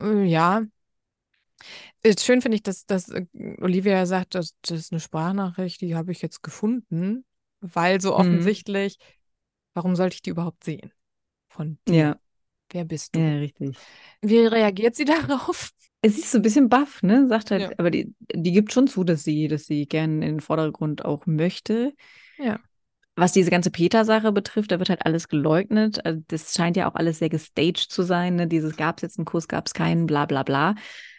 Äh, Ja. Schön finde ich, dass, dass äh, Olivia sagt, das, das ist eine Sprachnachricht, die habe ich jetzt gefunden, weil so Mhm. offensichtlich, warum sollte ich die überhaupt sehen? Von dir. Ja, Wer bist du? ja, richtig. Wie reagiert sie darauf? Es ist so ein bisschen baff, ne? Sagt halt, Ja. aber die, die gibt schon zu, dass sie, dass sie gern in den Vordergrund auch möchte. Ja. Was diese ganze Peter-Sache betrifft, da wird halt alles geleugnet. Also das scheint ja auch alles sehr gestaged zu sein. Ne? Dieses gab es jetzt einen Kuss, gab es keinen, bla bla bla.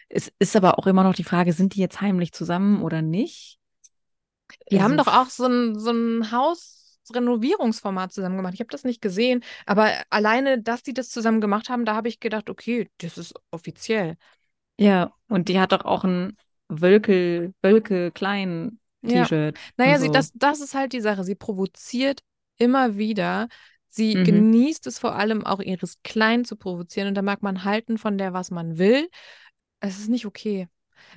Es ist aber auch immer noch die Frage, sind die jetzt heimlich zusammen oder nicht? Die haben Also, doch auch so ein, so ein Hausrenovierungsformat zusammen gemacht. Ich habe das nicht gesehen, aber alleine, dass die das zusammen gemacht haben, da habe ich gedacht, okay, das ist offiziell. Ja, und die hat doch auch ein Wölke, Wölke klein Ja. T-Shirt. Naja, und sie, so. das, das ist halt die Sache. Sie provoziert immer wieder. Sie Mhm. genießt es vor allem auch, ihres Klein zu provozieren. Und da mag man halten von der, was man will. Es ist nicht okay.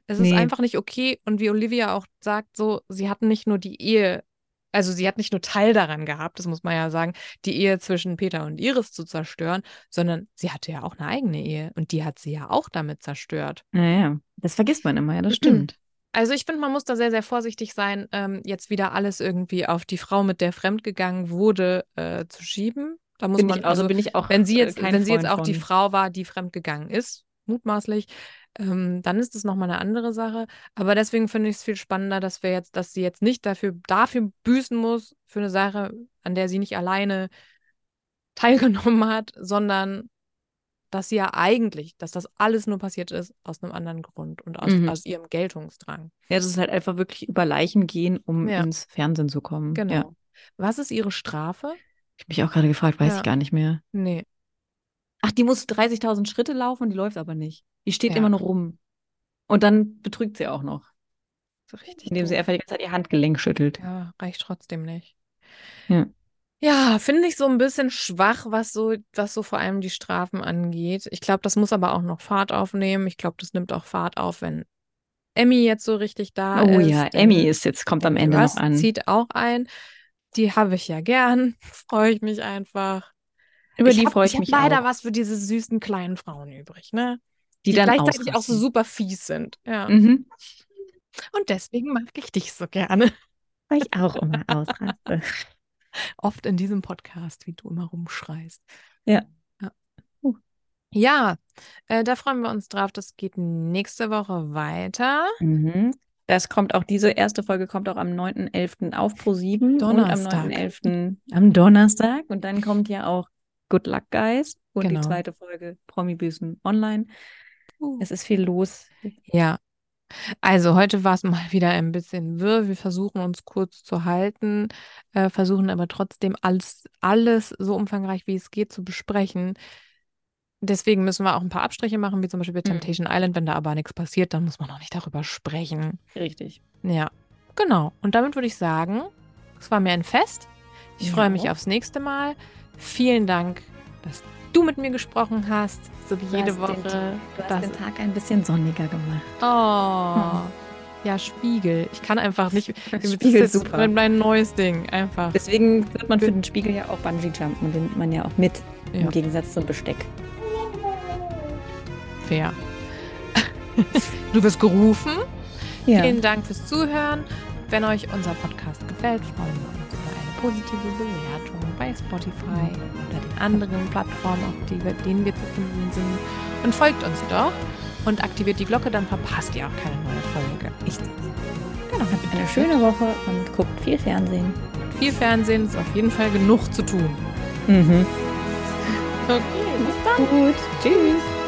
Es ist Nee. einfach nicht okay. Und wie Olivia auch sagt, so, sie hatten nicht nur die Ehe, also sie hat nicht nur Teil daran gehabt, das muss man ja sagen, die Ehe zwischen Peter und Iris zu zerstören, sondern sie hatte ja auch eine eigene Ehe. Und die hat sie ja auch damit zerstört. Naja, das vergisst man immer, ja, das stimmt. Also ich finde, man muss da sehr, sehr vorsichtig sein, ähm, jetzt wieder alles irgendwie auf die Frau, mit der fremdgegangen wurde, äh, zu schieben. Da muss Bin man, ich, also also bin ich auch wenn sie äh, jetzt, wenn sie jetzt auch die von. Frau war, die fremdgegangen ist, mutmaßlich, ähm, dann ist das nochmal eine andere Sache. Aber deswegen finde ich es viel spannender, dass wir jetzt, dass sie jetzt nicht dafür, dafür büßen muss, für eine Sache, an der sie nicht alleine teilgenommen hat, sondern dass sie ja eigentlich, dass das alles nur passiert ist aus einem anderen Grund und aus, Mhm. aus ihrem Geltungsdrang. Ja, das ist halt einfach wirklich über Leichen gehen, um Ja. ins Fernsehen zu kommen. Genau. Ja. Was ist ihre Strafe? Ich habe mich auch gerade gefragt, weiß Ja. ich gar nicht mehr. Nee. Ach, die muss 30.000 Schritte laufen, die läuft aber nicht. Die steht Ja. immer nur rum. Und dann betrügt sie auch noch, So richtig indem sie einfach die ganze Zeit ihr Handgelenk schüttelt. Ja, reicht trotzdem nicht. Ja. Ja, finde ich so ein bisschen schwach, was so, was so vor allem die Strafen angeht. Ich glaube, das muss aber auch noch Fahrt aufnehmen. Ich glaube, das nimmt auch Fahrt auf, wenn Emmy jetzt so richtig da Oh ist. ja, denn Emmy ist jetzt, kommt am Ende noch Rust an. zieht auch ein. Die habe ich ja gern. Freue ich mich einfach. Über die hab- freue ich, hab mich leider auch. was für diese süßen kleinen Frauen übrig, ne? die, Die, dann gleichzeitig auch so ausrasten. super fies sind. Ja. Mhm. Und deswegen mag ich dich so gerne. Weil ich auch immer ausraste. Oft in diesem Podcast, wie du immer rumschreist. Ja. Ja, Uh. ja äh, da freuen wir uns drauf. Das geht nächste Woche weiter. Mhm. Das kommt auch, diese erste Folge kommt auch am 9.11. auf Pro7 und am Donnerstag. 9.11. am Donnerstag. Und dann kommt ja auch Good Luck Guys und Genau. die zweite Folge Promi-Büßen online. Uh. Es ist viel los. Ja. Also heute war es mal wieder ein bisschen wirr. Wir versuchen uns kurz zu halten, äh, versuchen aber trotzdem alles, alles so umfangreich wie es geht zu besprechen. Deswegen müssen wir auch ein paar Abstriche machen, wie zum Beispiel bei Mhm. Temptation Island. Wenn da aber nichts passiert, dann muss man auch nicht darüber sprechen. Richtig. Ja, genau. Und damit würde ich sagen, es war mir ein Fest. Ich Mir freue mich aufs nächste Mal. Vielen Dank, dass du mit mir gesprochen hast, so wie Du jede Woche. den- Du hast Das- den Tag ein bisschen sonniger gemacht. Oh, ja, Spiegel. Ich kann einfach nicht. Spiegel ist super. mein, mein neues Ding, einfach. Deswegen wird man für den Spiegel ja auch Bungee jumpen. Den nimmt man ja auch mit. Ja. Im Gegensatz zum Besteck. Fair. du wirst gerufen. Ja. Vielen Dank fürs Zuhören. Wenn euch unser Podcast gefällt, freuen wir uns positive Bewertung bei Spotify oder den anderen Plattformen, auf die wir, denen wir zu finden sind. Und folgt uns doch und aktiviert die Glocke, dann verpasst ihr auch keine neue Folge. Ich, genau, habt eine schöne Woche und guckt viel Fernsehen. Viel Fernsehen ist auf jeden Fall genug zu tun. Mhm. Okay, bis dann. Gut, tschüss.